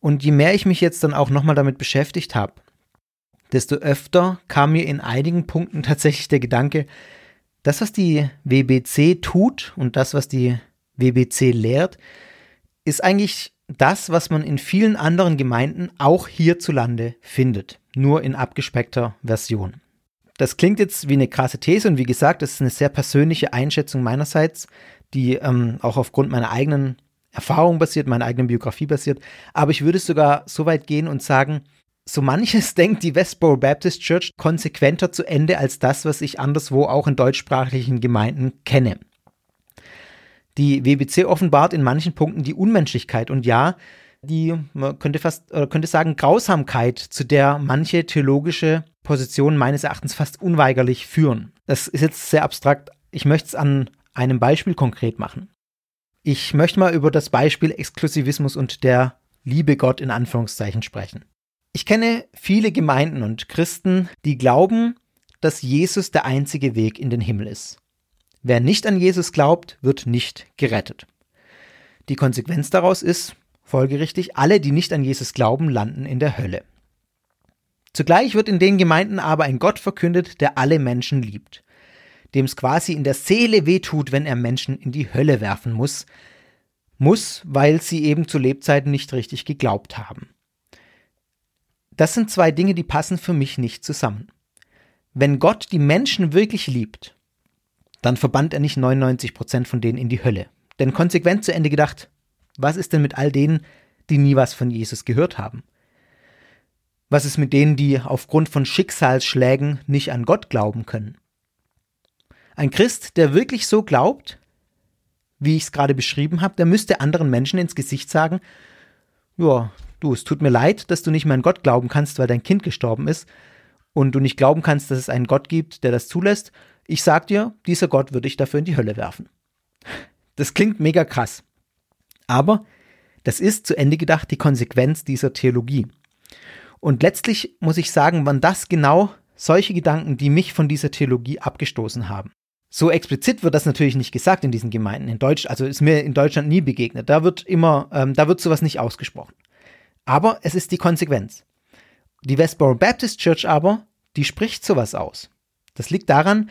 Und je mehr ich mich jetzt dann auch nochmal damit beschäftigt habe, desto öfter kam mir in einigen Punkten tatsächlich der Gedanke, das, was die WBC tut und das, was die WBC lehrt, ist eigentlich das, was man in vielen anderen Gemeinden auch hierzulande findet, nur in abgespeckter Version. Das klingt jetzt wie eine krasse These und wie gesagt, das ist eine sehr persönliche Einschätzung meinerseits, die ähm, auch aufgrund meiner eigenen Erfahrung basiert, meiner eigenen Biografie basiert. Aber ich würde sogar so weit gehen und sagen, so manches denkt die Westboro Baptist Church konsequenter zu Ende als das, was ich anderswo auch in deutschsprachigen Gemeinden kenne. Die WBC offenbart in manchen Punkten die Unmenschlichkeit und ja, die, man könnte fast, oder könnte sagen, Grausamkeit, zu der manche theologische Positionen meines Erachtens fast unweigerlich führen. Das ist jetzt sehr abstrakt. Ich möchte es an einem Beispiel konkret machen. Ich möchte mal über das Beispiel Exklusivismus und der Liebe Gott in Anführungszeichen sprechen. Ich kenne viele Gemeinden und Christen, die glauben, dass Jesus der einzige Weg in den Himmel ist. Wer nicht an Jesus glaubt, wird nicht gerettet. Die Konsequenz daraus ist, folgerichtig, alle, die nicht an Jesus glauben, landen in der Hölle. Zugleich wird in den Gemeinden aber ein Gott verkündet, der alle Menschen liebt, dem es quasi in der Seele wehtut, wenn er Menschen in die Hölle werfen muss, muss, weil sie eben zu Lebzeiten nicht richtig geglaubt haben. Das sind zwei Dinge, die passen für mich nicht zusammen. Wenn Gott die Menschen wirklich liebt, dann verbannt er nicht 99 Prozent von denen in die Hölle. Denn konsequent zu Ende gedacht, was ist denn mit all denen, die nie was von Jesus gehört haben? Was ist mit denen, die aufgrund von Schicksalsschlägen nicht an Gott glauben können? Ein Christ, der wirklich so glaubt, wie ich es gerade beschrieben habe, der müsste anderen Menschen ins Gesicht sagen, ja, du, es tut mir leid, dass du nicht mehr an Gott glauben kannst, weil dein Kind gestorben ist und du nicht glauben kannst, dass es einen Gott gibt, der das zulässt. Ich sag dir, dieser Gott würde ich dafür in die Hölle werfen. Das klingt mega krass. Aber das ist zu Ende gedacht die Konsequenz dieser Theologie. Und letztlich muss ich sagen, waren das genau solche Gedanken, die mich von dieser Theologie abgestoßen haben. So explizit wird das natürlich nicht gesagt in diesen Gemeinden. In Deutsch, also ist mir in Deutschland nie begegnet. Da wird immer, ähm, da wird sowas nicht ausgesprochen. Aber es ist die Konsequenz. Die Westboro Baptist Church aber, die spricht sowas aus. Das liegt daran,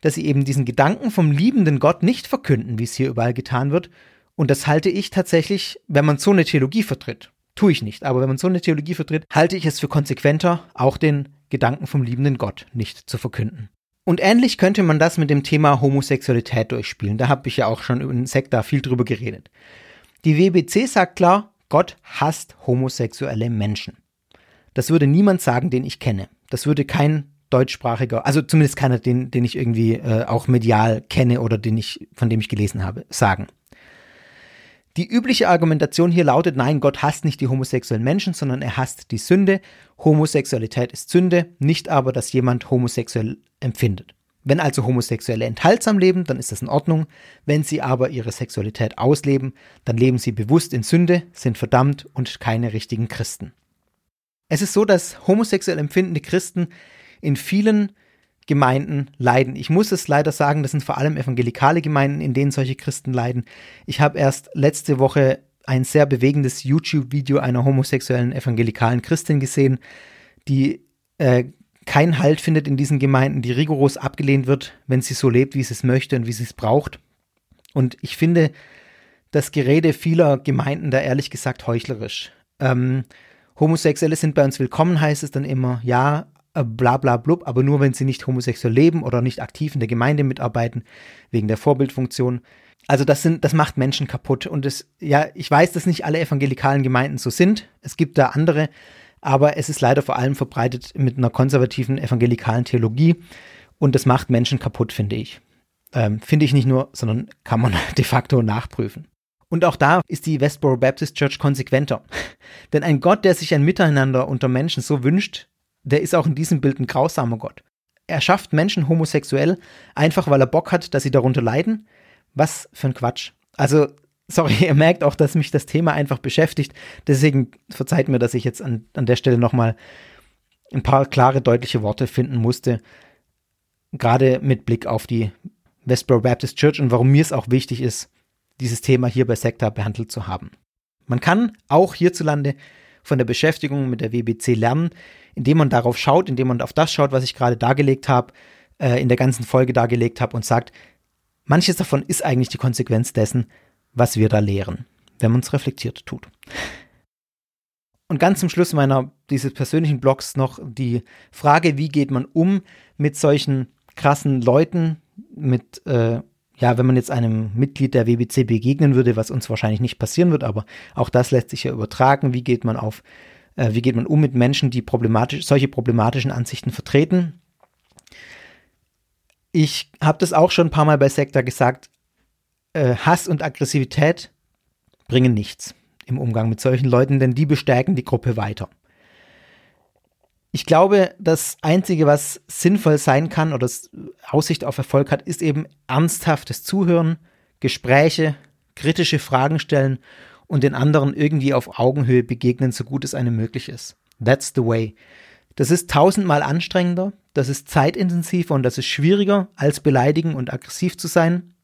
dass sie eben diesen Gedanken vom liebenden Gott nicht verkünden, wie es hier überall getan wird. Und das halte ich tatsächlich, wenn man so eine Theologie vertritt, Tue ich nicht. Aber wenn man so eine Theologie vertritt, halte ich es für konsequenter, auch den Gedanken vom liebenden Gott nicht zu verkünden. Und ähnlich könnte man das mit dem Thema Homosexualität durchspielen. Da habe ich ja auch schon in Sekta viel drüber geredet. Die WBC sagt klar, Gott hasst homosexuelle Menschen. Das würde niemand sagen, den ich kenne. Das würde kein deutschsprachiger, also zumindest keiner, den, den ich irgendwie äh, auch medial kenne oder den ich, von dem ich gelesen habe, sagen. Die übliche Argumentation hier lautet, nein, Gott hasst nicht die homosexuellen Menschen, sondern er hasst die Sünde. Homosexualität ist Sünde, nicht aber, dass jemand homosexuell empfindet. Wenn also Homosexuelle enthaltsam leben, dann ist das in Ordnung. Wenn sie aber ihre Sexualität ausleben, dann leben sie bewusst in Sünde, sind verdammt und keine richtigen Christen. Es ist so, dass homosexuell empfindende Christen in vielen Gemeinden leiden. Ich muss es leider sagen, das sind vor allem evangelikale Gemeinden, in denen solche Christen leiden. Ich habe erst letzte Woche ein sehr bewegendes YouTube-Video einer homosexuellen evangelikalen Christin gesehen, die äh, keinen Halt findet in diesen Gemeinden, die rigoros abgelehnt wird, wenn sie so lebt, wie sie es möchte und wie sie es braucht. Und ich finde das Gerede vieler Gemeinden da ehrlich gesagt heuchlerisch. Ähm, Homosexuelle sind bei uns willkommen, heißt es dann immer. Ja, äh, bla bla blub, aber nur wenn sie nicht homosexuell leben oder nicht aktiv in der Gemeinde mitarbeiten, wegen der Vorbildfunktion. Also das sind, das macht Menschen kaputt. Und es, ja, ich weiß, dass nicht alle evangelikalen Gemeinden so sind. Es gibt da andere, aber es ist leider vor allem verbreitet mit einer konservativen evangelikalen Theologie. Und das macht Menschen kaputt, finde ich. Ähm, finde ich nicht nur, sondern kann man de facto nachprüfen. Und auch da ist die Westboro Baptist Church konsequenter. Denn ein Gott, der sich ein Miteinander unter Menschen so wünscht, der ist auch in diesem Bild ein grausamer Gott. Er schafft Menschen homosexuell, einfach weil er Bock hat, dass sie darunter leiden. Was für ein Quatsch. Also, sorry, ihr merkt auch, dass mich das Thema einfach beschäftigt. Deswegen verzeiht mir, dass ich jetzt an, an der Stelle nochmal ein paar klare, deutliche Worte finden musste. Gerade mit Blick auf die Westboro Baptist Church und warum mir es auch wichtig ist, dieses Thema hier bei Sekta behandelt zu haben. Man kann auch hierzulande von der Beschäftigung mit der WBC lernen, indem man darauf schaut, indem man auf das schaut, was ich gerade dargelegt habe, äh, in der ganzen Folge dargelegt habe und sagt, manches davon ist eigentlich die Konsequenz dessen, was wir da lehren, wenn man es reflektiert tut. Und ganz zum Schluss meiner dieses persönlichen Blogs noch die Frage, wie geht man um mit solchen krassen Leuten, mit äh, ja, wenn man jetzt einem Mitglied der WBC begegnen würde, was uns wahrscheinlich nicht passieren wird, aber auch das lässt sich ja übertragen. Wie geht man auf äh, wie geht man um mit Menschen, die problematisch, solche problematischen Ansichten vertreten? Ich habe das auch schon ein paar Mal bei Sekta gesagt. Äh, Hass und Aggressivität bringen nichts im Umgang mit solchen Leuten, denn die bestärken die Gruppe weiter. Ich glaube, das Einzige, was sinnvoll sein kann oder Aussicht auf Erfolg hat, ist eben ernsthaftes Zuhören, Gespräche, kritische Fragen stellen und den anderen irgendwie auf Augenhöhe begegnen, so gut es einem möglich ist. That's the way. Das ist tausendmal anstrengender, das ist zeitintensiver und das ist schwieriger, als beleidigen und aggressiv zu sein.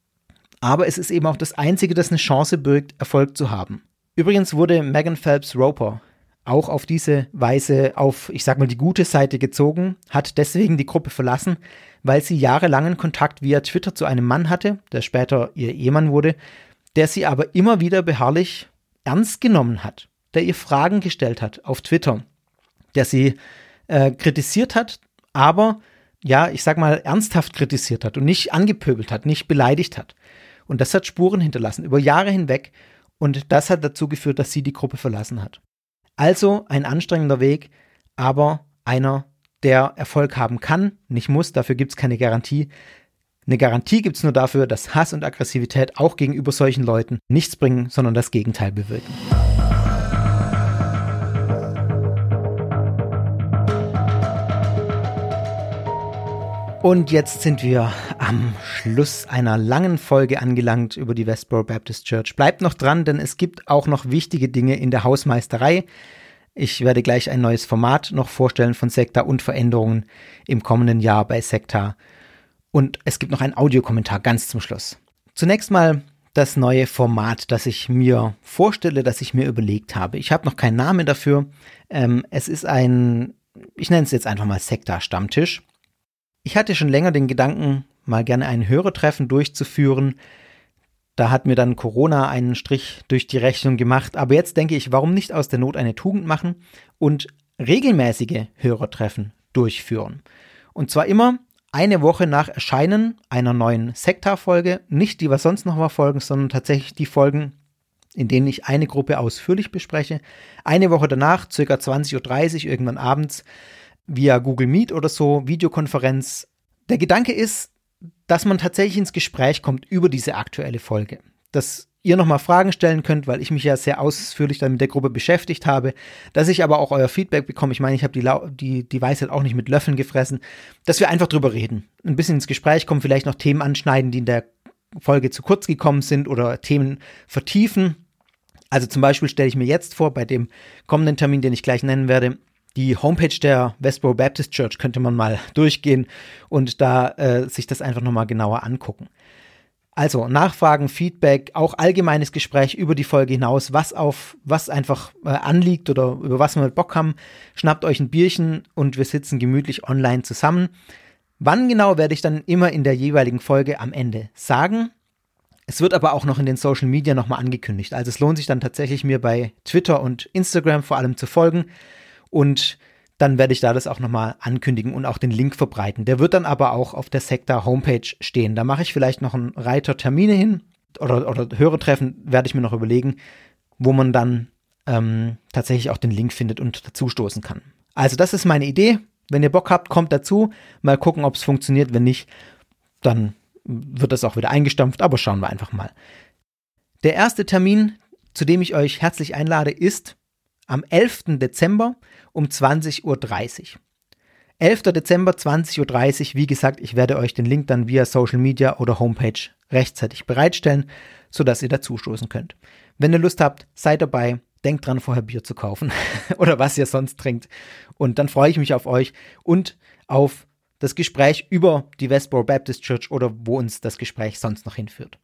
Aber es ist eben auch das Einzige, das eine Chance birgt, Erfolg zu haben. Übrigens wurde Megan Phelps Roper auch auf diese Weise auf, ich sag mal, die gute Seite gezogen, hat deswegen die Gruppe verlassen, weil sie jahrelangen Kontakt via Twitter zu einem Mann hatte, der später ihr Ehemann wurde, der sie aber immer wieder beharrlich ernst genommen hat, der ihr Fragen gestellt hat auf Twitter, der sie äh, kritisiert hat, aber ja, ich sag mal, ernsthaft kritisiert hat und nicht angepöbelt hat, nicht beleidigt hat. Und das hat Spuren hinterlassen, über Jahre hinweg. Und das hat dazu geführt, dass sie die Gruppe verlassen hat. Also ein anstrengender Weg, aber einer, der Erfolg haben kann, nicht muss, dafür gibt es keine Garantie. Eine Garantie gibt es nur dafür, dass Hass und Aggressivität auch gegenüber solchen Leuten nichts bringen, sondern das Gegenteil bewirken. Und jetzt sind wir am Schluss einer langen Folge angelangt über die Westboro Baptist Church. Bleibt noch dran, denn es gibt auch noch wichtige Dinge in der Hausmeisterei. Ich werde gleich ein neues Format noch vorstellen von Sekta und Veränderungen im kommenden Jahr bei Sekta. Und es gibt noch einen Audiokommentar ganz zum Schluss. Zunächst mal das neue Format, das ich mir vorstelle, das ich mir überlegt habe. Ich habe noch keinen Namen dafür. Ähm, es ist ein, ich nenne es jetzt einfach mal Sekta Stammtisch. Ich hatte schon länger den Gedanken, mal gerne ein Hörertreffen durchzuführen. Da hat mir dann Corona einen Strich durch die Rechnung gemacht. Aber jetzt denke ich, warum nicht aus der Not eine Tugend machen und regelmäßige Hörertreffen durchführen. Und zwar immer eine Woche nach Erscheinen einer neuen Sektar-Folge. Nicht die, was sonst noch war, Folgen, sondern tatsächlich die Folgen, in denen ich eine Gruppe ausführlich bespreche. Eine Woche danach, circa 20.30 Uhr, irgendwann abends, via Google Meet oder so, Videokonferenz. Der Gedanke ist, dass man tatsächlich ins Gespräch kommt über diese aktuelle Folge. Dass ihr nochmal Fragen stellen könnt, weil ich mich ja sehr ausführlich dann mit der Gruppe beschäftigt habe, dass ich aber auch euer Feedback bekomme. Ich meine, ich habe die, die, die Weisheit auch nicht mit Löffeln gefressen, dass wir einfach drüber reden, ein bisschen ins Gespräch kommen, vielleicht noch Themen anschneiden, die in der Folge zu kurz gekommen sind oder Themen vertiefen. Also zum Beispiel stelle ich mir jetzt vor, bei dem kommenden Termin, den ich gleich nennen werde, die Homepage der Westboro Baptist Church könnte man mal durchgehen und da äh, sich das einfach nochmal genauer angucken. Also Nachfragen, Feedback, auch allgemeines Gespräch über die Folge hinaus, was auf was einfach äh, anliegt oder über was wir Bock haben. Schnappt euch ein Bierchen und wir sitzen gemütlich online zusammen. Wann genau werde ich dann immer in der jeweiligen Folge am Ende sagen. Es wird aber auch noch in den Social Media nochmal angekündigt. Also es lohnt sich dann tatsächlich mir bei Twitter und Instagram vor allem zu folgen. Und dann werde ich da das auch nochmal ankündigen und auch den Link verbreiten. Der wird dann aber auch auf der Sekta Homepage stehen. Da mache ich vielleicht noch einen Reiter Termine hin oder, oder Hörertreffen werde ich mir noch überlegen, wo man dann ähm, tatsächlich auch den Link findet und dazustoßen kann. Also das ist meine Idee. Wenn ihr Bock habt, kommt dazu. Mal gucken, ob es funktioniert. Wenn nicht, dann wird das auch wieder eingestampft. Aber schauen wir einfach mal. Der erste Termin, zu dem ich euch herzlich einlade, ist am 11. Dezember um 20.30 Uhr. 11. Dezember 20.30 Uhr, wie gesagt, ich werde euch den Link dann via Social Media oder Homepage rechtzeitig bereitstellen, sodass ihr dazustoßen könnt. Wenn ihr Lust habt, seid dabei, denkt dran, vorher Bier zu kaufen oder was ihr sonst trinkt. Und dann freue ich mich auf euch und auf das Gespräch über die Westboro Baptist Church oder wo uns das Gespräch sonst noch hinführt.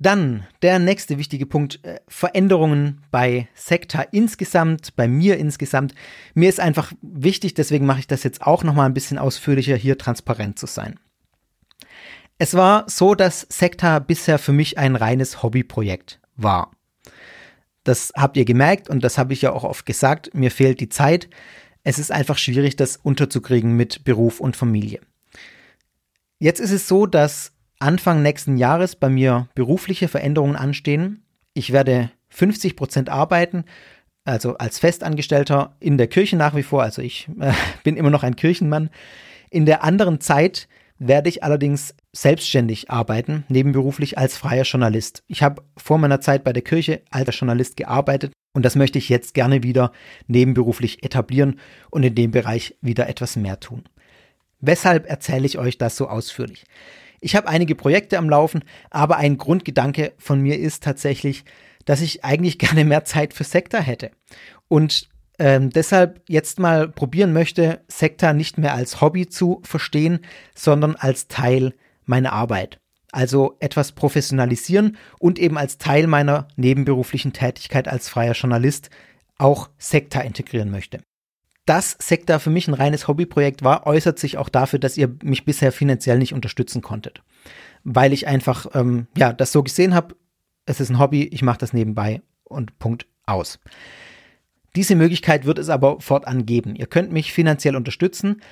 Dann der nächste wichtige Punkt, äh, Veränderungen bei Sekta insgesamt, bei mir insgesamt. Mir ist einfach wichtig, deswegen mache ich das jetzt auch nochmal ein bisschen ausführlicher, hier transparent zu sein. Es war so, dass Sekta bisher für mich ein reines Hobbyprojekt war. Das habt ihr gemerkt und das habe ich ja auch oft gesagt, mir fehlt die Zeit. Es ist einfach schwierig, das unterzukriegen mit Beruf und Familie. Jetzt ist es so, dass Anfang nächsten Jahres bei mir berufliche Veränderungen anstehen. Ich werde 50 Prozent arbeiten, also als Festangestellter in der Kirche nach wie vor. Also ich äh, bin immer noch ein Kirchenmann. In der anderen Zeit werde ich allerdings selbstständig arbeiten, nebenberuflich als freier Journalist. Ich habe vor meiner Zeit bei der Kirche als Journalist gearbeitet und das möchte ich jetzt gerne wieder nebenberuflich etablieren und in dem Bereich wieder etwas mehr tun. Weshalb erzähle ich euch das so ausführlich? Ich habe einige Projekte am Laufen, aber ein Grundgedanke von mir ist tatsächlich, dass ich eigentlich gerne mehr Zeit für Sektor hätte. Und ähm, deshalb jetzt mal probieren möchte, Sektor nicht mehr als Hobby zu verstehen, sondern als Teil meiner Arbeit. Also etwas professionalisieren und eben als Teil meiner nebenberuflichen Tätigkeit als freier Journalist auch Sektor integrieren möchte. Dass Sektor für mich ein reines Hobbyprojekt war, äußert sich auch dafür, dass ihr mich bisher finanziell nicht unterstützen konntet. Weil ich einfach, ähm, ja, das so gesehen habe, es ist ein Hobby, ich mache das nebenbei und Punkt aus. Diese Möglichkeit wird es aber fortan geben. Ihr könnt mich finanziell unterstützen.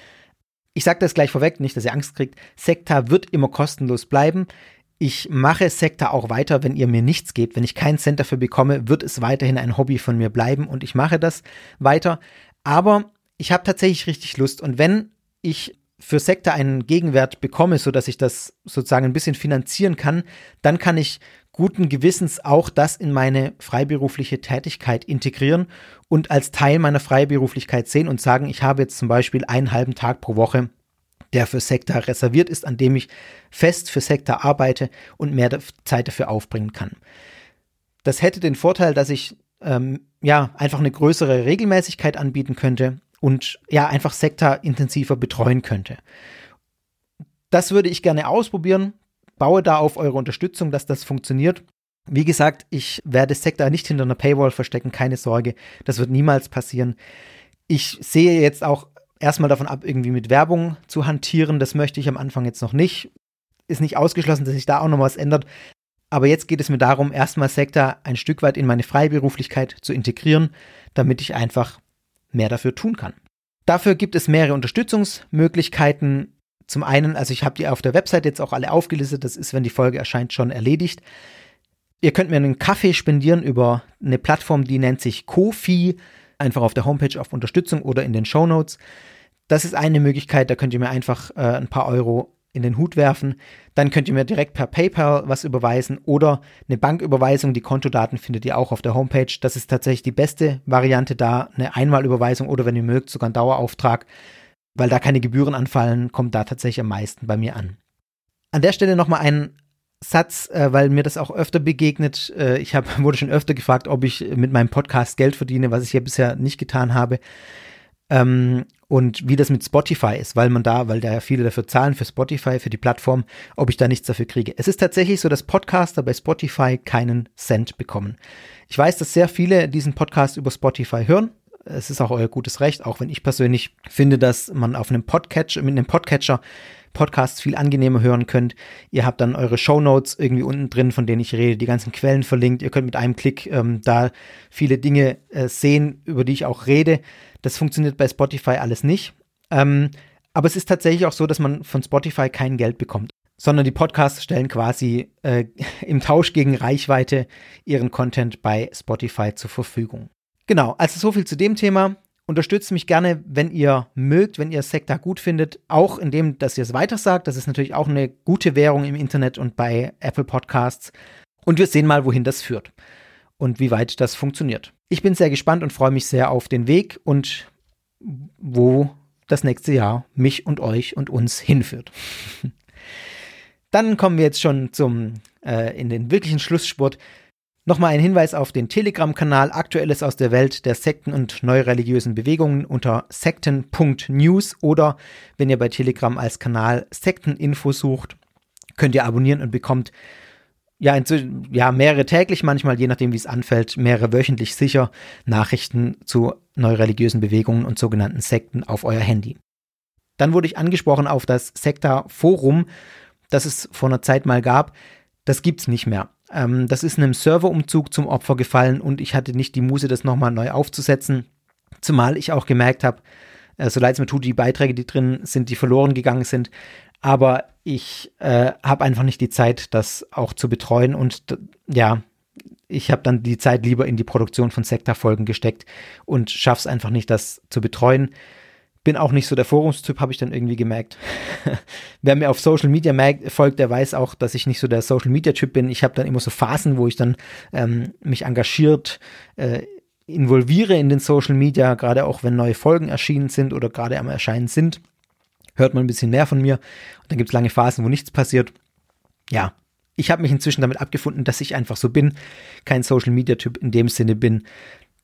Ich sage das gleich vorweg, nicht, dass ihr Angst kriegt. Sekta wird immer kostenlos bleiben. Ich mache Sekta auch weiter, wenn ihr mir nichts gebt. Wenn ich keinen Cent dafür bekomme, wird es weiterhin ein Hobby von mir bleiben und ich mache das weiter. Aber ich habe tatsächlich richtig Lust und wenn ich für Sekta einen Gegenwert bekomme, so dass ich das sozusagen ein bisschen finanzieren kann, dann kann ich guten Gewissens auch das in meine freiberufliche Tätigkeit integrieren und als Teil meiner Freiberuflichkeit sehen und sagen, ich habe jetzt zum Beispiel einen halben Tag pro Woche, der für Sektor reserviert ist, an dem ich fest für Sektor arbeite und mehr Zeit dafür aufbringen kann. Das hätte den Vorteil, dass ich ähm, ja einfach eine größere Regelmäßigkeit anbieten könnte und ja einfach Sektor intensiver betreuen könnte. Das würde ich gerne ausprobieren baue da auf eure Unterstützung, dass das funktioniert. Wie gesagt, ich werde Sektor nicht hinter einer Paywall verstecken, keine Sorge. Das wird niemals passieren. Ich sehe jetzt auch erstmal davon ab, irgendwie mit Werbung zu hantieren. Das möchte ich am Anfang jetzt noch nicht. Ist nicht ausgeschlossen, dass sich da auch noch was ändert. Aber jetzt geht es mir darum, erstmal Sektor ein Stück weit in meine Freiberuflichkeit zu integrieren, damit ich einfach mehr dafür tun kann. Dafür gibt es mehrere Unterstützungsmöglichkeiten. Zum einen, also ich habe die auf der Website jetzt auch alle aufgelistet, das ist, wenn die Folge erscheint, schon erledigt. Ihr könnt mir einen Kaffee spendieren über eine Plattform, die nennt sich Kofi, einfach auf der Homepage auf Unterstützung oder in den Show Notes. Das ist eine Möglichkeit, da könnt ihr mir einfach äh, ein paar Euro in den Hut werfen. Dann könnt ihr mir direkt per PayPal was überweisen oder eine Banküberweisung. Die Kontodaten findet ihr auch auf der Homepage. Das ist tatsächlich die beste Variante da. Eine Einmalüberweisung oder wenn ihr mögt, sogar ein Dauerauftrag weil da keine Gebühren anfallen, kommt da tatsächlich am meisten bei mir an. An der Stelle nochmal ein Satz, äh, weil mir das auch öfter begegnet. Äh, ich hab, wurde schon öfter gefragt, ob ich mit meinem Podcast Geld verdiene, was ich ja bisher nicht getan habe. Ähm, und wie das mit Spotify ist, weil man da, weil da ja viele dafür zahlen für Spotify, für die Plattform, ob ich da nichts dafür kriege. Es ist tatsächlich so, dass Podcaster bei Spotify keinen Cent bekommen. Ich weiß, dass sehr viele diesen Podcast über Spotify hören es ist auch euer gutes Recht, auch wenn ich persönlich finde, dass man auf einem Podcatcher, mit einem Podcatcher Podcasts viel angenehmer hören könnt. Ihr habt dann eure Show Notes irgendwie unten drin, von denen ich rede, die ganzen Quellen verlinkt. Ihr könnt mit einem Klick ähm, da viele Dinge äh, sehen, über die ich auch rede. Das funktioniert bei Spotify alles nicht. Ähm, aber es ist tatsächlich auch so, dass man von Spotify kein Geld bekommt, sondern die Podcasts stellen quasi äh, im Tausch gegen Reichweite ihren Content bei Spotify zur Verfügung. Genau, also so viel zu dem Thema. Unterstützt mich gerne, wenn ihr mögt, wenn ihr Sekta gut findet, auch indem, dass ihr es weitersagt. Das ist natürlich auch eine gute Währung im Internet und bei Apple Podcasts. Und wir sehen mal, wohin das führt und wie weit das funktioniert. Ich bin sehr gespannt und freue mich sehr auf den Weg und wo das nächste Jahr mich und euch und uns hinführt. Dann kommen wir jetzt schon zum äh, in den wirklichen Schlussspurt. Nochmal ein Hinweis auf den Telegram-Kanal Aktuelles aus der Welt der Sekten und neureligiösen Bewegungen unter sekten.news oder wenn ihr bei Telegram als Kanal Sekteninfo sucht, könnt ihr abonnieren und bekommt ja, ja mehrere täglich, manchmal je nachdem wie es anfällt, mehrere wöchentlich sicher Nachrichten zu neureligiösen Bewegungen und sogenannten Sekten auf euer Handy. Dann wurde ich angesprochen auf das Sekta-Forum, das es vor einer Zeit mal gab. Das gibt's nicht mehr. Ähm, das ist einem Serverumzug zum Opfer gefallen und ich hatte nicht die Muße, das nochmal neu aufzusetzen. Zumal ich auch gemerkt habe, äh, so leid es mir tut, die Beiträge, die drin sind, die verloren gegangen sind. Aber ich äh, habe einfach nicht die Zeit, das auch zu betreuen und ja, ich habe dann die Zeit lieber in die Produktion von Sektorfolgen gesteckt und schaff's einfach nicht, das zu betreuen bin auch nicht so der Forumstyp, habe ich dann irgendwie gemerkt. Wer mir auf Social Media folgt, der weiß auch, dass ich nicht so der Social Media Typ bin. Ich habe dann immer so Phasen, wo ich dann ähm, mich engagiert äh, involviere in den Social Media, gerade auch wenn neue Folgen erschienen sind oder gerade am Erscheinen sind. hört man ein bisschen mehr von mir. Und dann gibt es lange Phasen, wo nichts passiert. Ja, ich habe mich inzwischen damit abgefunden, dass ich einfach so bin, kein Social-Media-Typ in dem Sinne bin.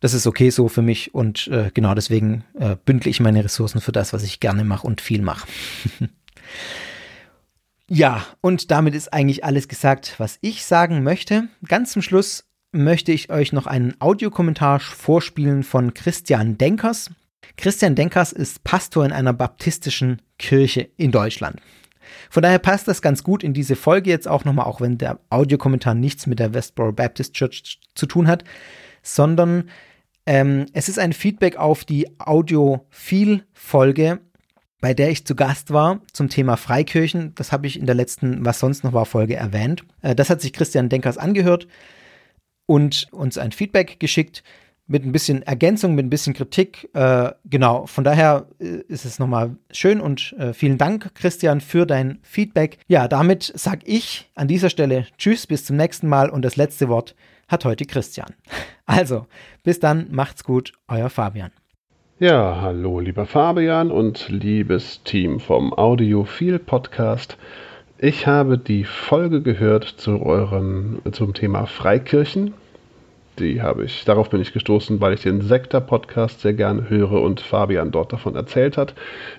Das ist okay so für mich und äh, genau deswegen äh, bündle ich meine Ressourcen für das, was ich gerne mache und viel mache. ja, und damit ist eigentlich alles gesagt, was ich sagen möchte. Ganz zum Schluss möchte ich euch noch einen Audiokommentar vorspielen von Christian Denkers. Christian Denkers ist Pastor in einer baptistischen Kirche in Deutschland. Von daher passt das ganz gut in diese Folge jetzt auch nochmal, auch wenn der Audiokommentar nichts mit der Westboro Baptist Church zu tun hat, sondern ähm, es ist ein Feedback auf die Audiophil-Folge, bei der ich zu Gast war zum Thema Freikirchen. Das habe ich in der letzten Was sonst noch war Folge erwähnt. Äh, das hat sich Christian Denkers angehört und uns ein Feedback geschickt mit ein bisschen Ergänzung, mit ein bisschen Kritik. Äh, genau, von daher äh, ist es nochmal schön und äh, vielen Dank, Christian, für dein Feedback. Ja, damit sage ich an dieser Stelle Tschüss, bis zum nächsten Mal und das letzte Wort hat heute Christian. Also, bis dann, macht's gut, euer Fabian. Ja, hallo, lieber Fabian und liebes Team vom Audiophil Podcast. Ich habe die Folge gehört zu eurem, zum Thema Freikirchen die habe ich, darauf bin ich gestoßen, weil ich den Sektor-Podcast sehr gerne höre und Fabian dort davon erzählt hat.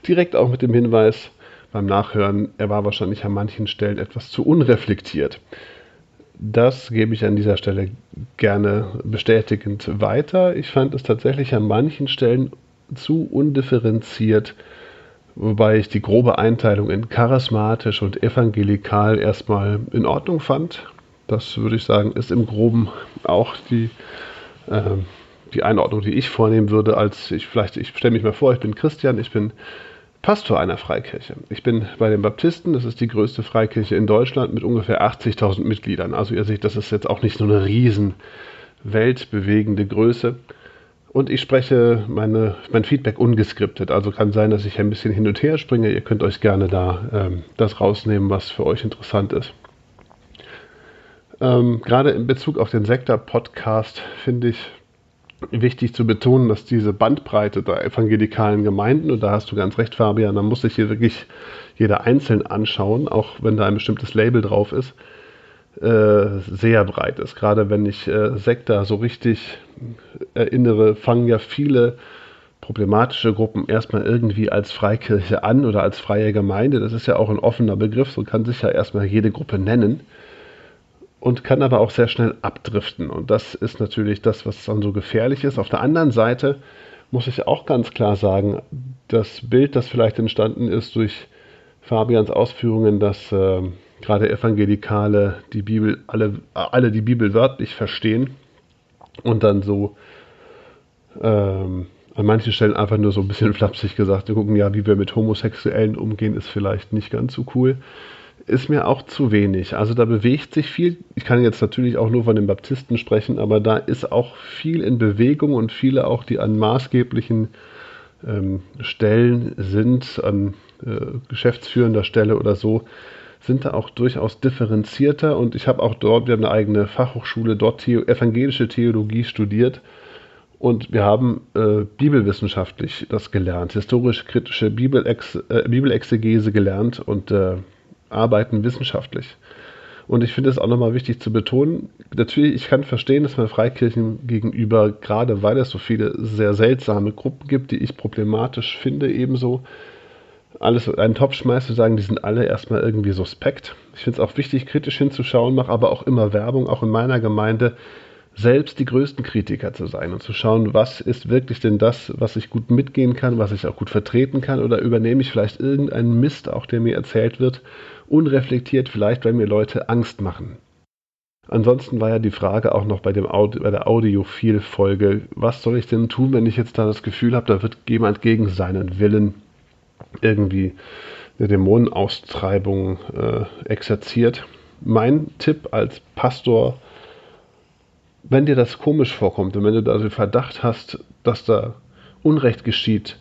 Direkt auch mit dem Hinweis beim Nachhören, er war wahrscheinlich an manchen Stellen etwas zu unreflektiert. Das gebe ich an dieser Stelle gerne bestätigend weiter. Ich fand es tatsächlich an manchen Stellen zu undifferenziert, wobei ich die grobe Einteilung in charismatisch und evangelikal erstmal in Ordnung fand. Das würde ich sagen, ist im Groben auch die, äh, die Einordnung, die ich vornehmen würde, als ich vielleicht, ich stelle mich mal vor, ich bin Christian, ich bin Pastor einer Freikirche. Ich bin bei den Baptisten, das ist die größte Freikirche in Deutschland mit ungefähr 80.000 Mitgliedern. Also ihr seht, das ist jetzt auch nicht so eine riesen weltbewegende Größe. Und ich spreche meine, mein Feedback ungeskriptet. Also kann sein, dass ich ein bisschen hin und her springe. Ihr könnt euch gerne da ähm, das rausnehmen, was für euch interessant ist. Ähm, gerade in Bezug auf den Sektor-Podcast finde ich wichtig zu betonen, dass diese Bandbreite der evangelikalen Gemeinden, und da hast du ganz recht, Fabian, da muss sich hier wirklich jeder einzeln anschauen, auch wenn da ein bestimmtes Label drauf ist, äh, sehr breit ist. Gerade wenn ich äh, Sektor so richtig erinnere, fangen ja viele problematische Gruppen erstmal irgendwie als Freikirche an oder als freie Gemeinde. Das ist ja auch ein offener Begriff, so kann sich ja erstmal jede Gruppe nennen und kann aber auch sehr schnell abdriften. Und das ist natürlich das, was dann so gefährlich ist. Auf der anderen Seite muss ich auch ganz klar sagen, das Bild, das vielleicht entstanden ist durch Fabians Ausführungen, dass äh, gerade Evangelikale die Bibel, alle, alle die Bibel wörtlich verstehen und dann so ähm, an manchen Stellen einfach nur so ein bisschen flapsig gesagt, wir gucken ja, wie wir mit Homosexuellen umgehen, ist vielleicht nicht ganz so cool ist mir auch zu wenig. Also da bewegt sich viel. Ich kann jetzt natürlich auch nur von den Baptisten sprechen, aber da ist auch viel in Bewegung und viele auch, die an maßgeblichen ähm, Stellen sind, an äh, geschäftsführender Stelle oder so, sind da auch durchaus differenzierter. Und ich habe auch dort, wir haben eine eigene Fachhochschule, dort The evangelische Theologie studiert. Und wir haben äh, bibelwissenschaftlich das gelernt, historisch-kritische Bibelex äh, Bibelexegese gelernt und äh, arbeiten wissenschaftlich. Und ich finde es auch nochmal wichtig zu betonen, natürlich, ich kann verstehen, dass man Freikirchen gegenüber, gerade weil es so viele sehr seltsame Gruppen gibt, die ich problematisch finde, ebenso alles einen Topf schmeißt, zu sagen, die sind alle erstmal irgendwie suspekt. Ich finde es auch wichtig, kritisch hinzuschauen, mache aber auch immer Werbung, auch in meiner Gemeinde, selbst die größten Kritiker zu sein und zu schauen, was ist wirklich denn das, was ich gut mitgehen kann, was ich auch gut vertreten kann, oder übernehme ich vielleicht irgendeinen Mist, auch der mir erzählt wird unreflektiert vielleicht, weil mir Leute Angst machen. Ansonsten war ja die Frage auch noch bei, dem Audio, bei der Audiophil-Folge, was soll ich denn tun, wenn ich jetzt da das Gefühl habe, da wird jemand gegen seinen Willen irgendwie eine Dämonenaustreibung äh, exerziert. Mein Tipp als Pastor, wenn dir das komisch vorkommt und wenn du da den Verdacht hast, dass da Unrecht geschieht,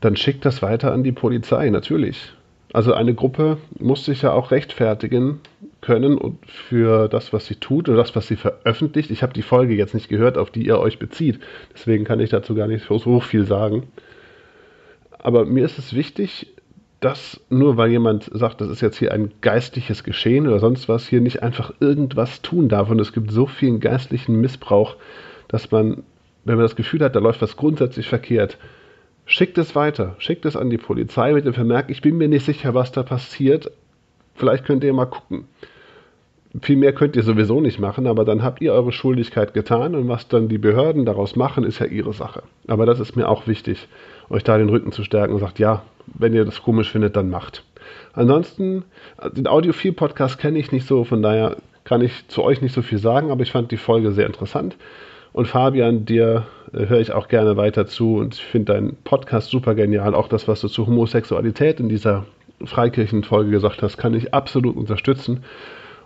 dann schick das weiter an die Polizei, natürlich. Also eine Gruppe muss sich ja auch rechtfertigen können und für das, was sie tut oder das, was sie veröffentlicht. Ich habe die Folge jetzt nicht gehört, auf die ihr euch bezieht. Deswegen kann ich dazu gar nicht so viel sagen. Aber mir ist es wichtig, dass nur weil jemand sagt, das ist jetzt hier ein geistliches Geschehen oder sonst was, hier nicht einfach irgendwas tun darf. Und es gibt so viel geistlichen Missbrauch, dass man, wenn man das Gefühl hat, da läuft was grundsätzlich verkehrt, schickt es weiter, schickt es an die Polizei mit dem Vermerk, ich bin mir nicht sicher, was da passiert. Vielleicht könnt ihr mal gucken. Viel mehr könnt ihr sowieso nicht machen, aber dann habt ihr eure Schuldigkeit getan und was dann die Behörden daraus machen, ist ja ihre Sache. Aber das ist mir auch wichtig, euch da den Rücken zu stärken und sagt, ja, wenn ihr das komisch findet, dann macht. Ansonsten, den Audiophil-Podcast kenne ich nicht so, von daher kann ich zu euch nicht so viel sagen, aber ich fand die Folge sehr interessant. Und Fabian, dir äh, höre ich auch gerne weiter zu und ich finde deinen Podcast super genial. Auch das, was du zu Homosexualität in dieser Freikirchenfolge gesagt hast, kann ich absolut unterstützen.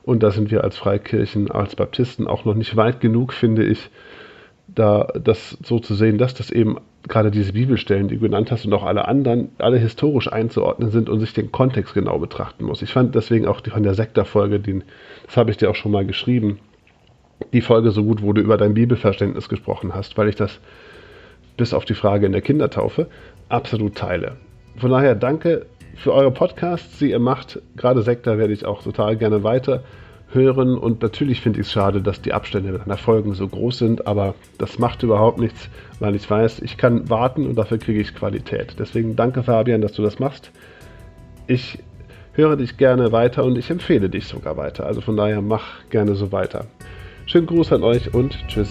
Und da sind wir als Freikirchen, als Baptisten auch noch nicht weit genug, finde ich, da das so zu sehen, dass das eben gerade diese Bibelstellen, die du genannt hast, und auch alle anderen, alle historisch einzuordnen sind und sich den Kontext genau betrachten muss. Ich fand deswegen auch die von der Sektorfolge, das habe ich dir auch schon mal geschrieben, die Folge so gut, wo du über dein Bibelverständnis gesprochen hast, weil ich das bis auf die Frage in der Kindertaufe absolut teile. Von daher danke für eure Podcasts, die ihr macht. Gerade Sektor werde ich auch total gerne weiter hören. Und natürlich finde ich es schade, dass die Abstände deiner Folgen so groß sind, aber das macht überhaupt nichts, weil ich weiß, ich kann warten und dafür kriege ich Qualität. Deswegen danke Fabian, dass du das machst. Ich höre dich gerne weiter und ich empfehle dich sogar weiter. Also von daher mach gerne so weiter. Schönen Gruß an euch und tschüss.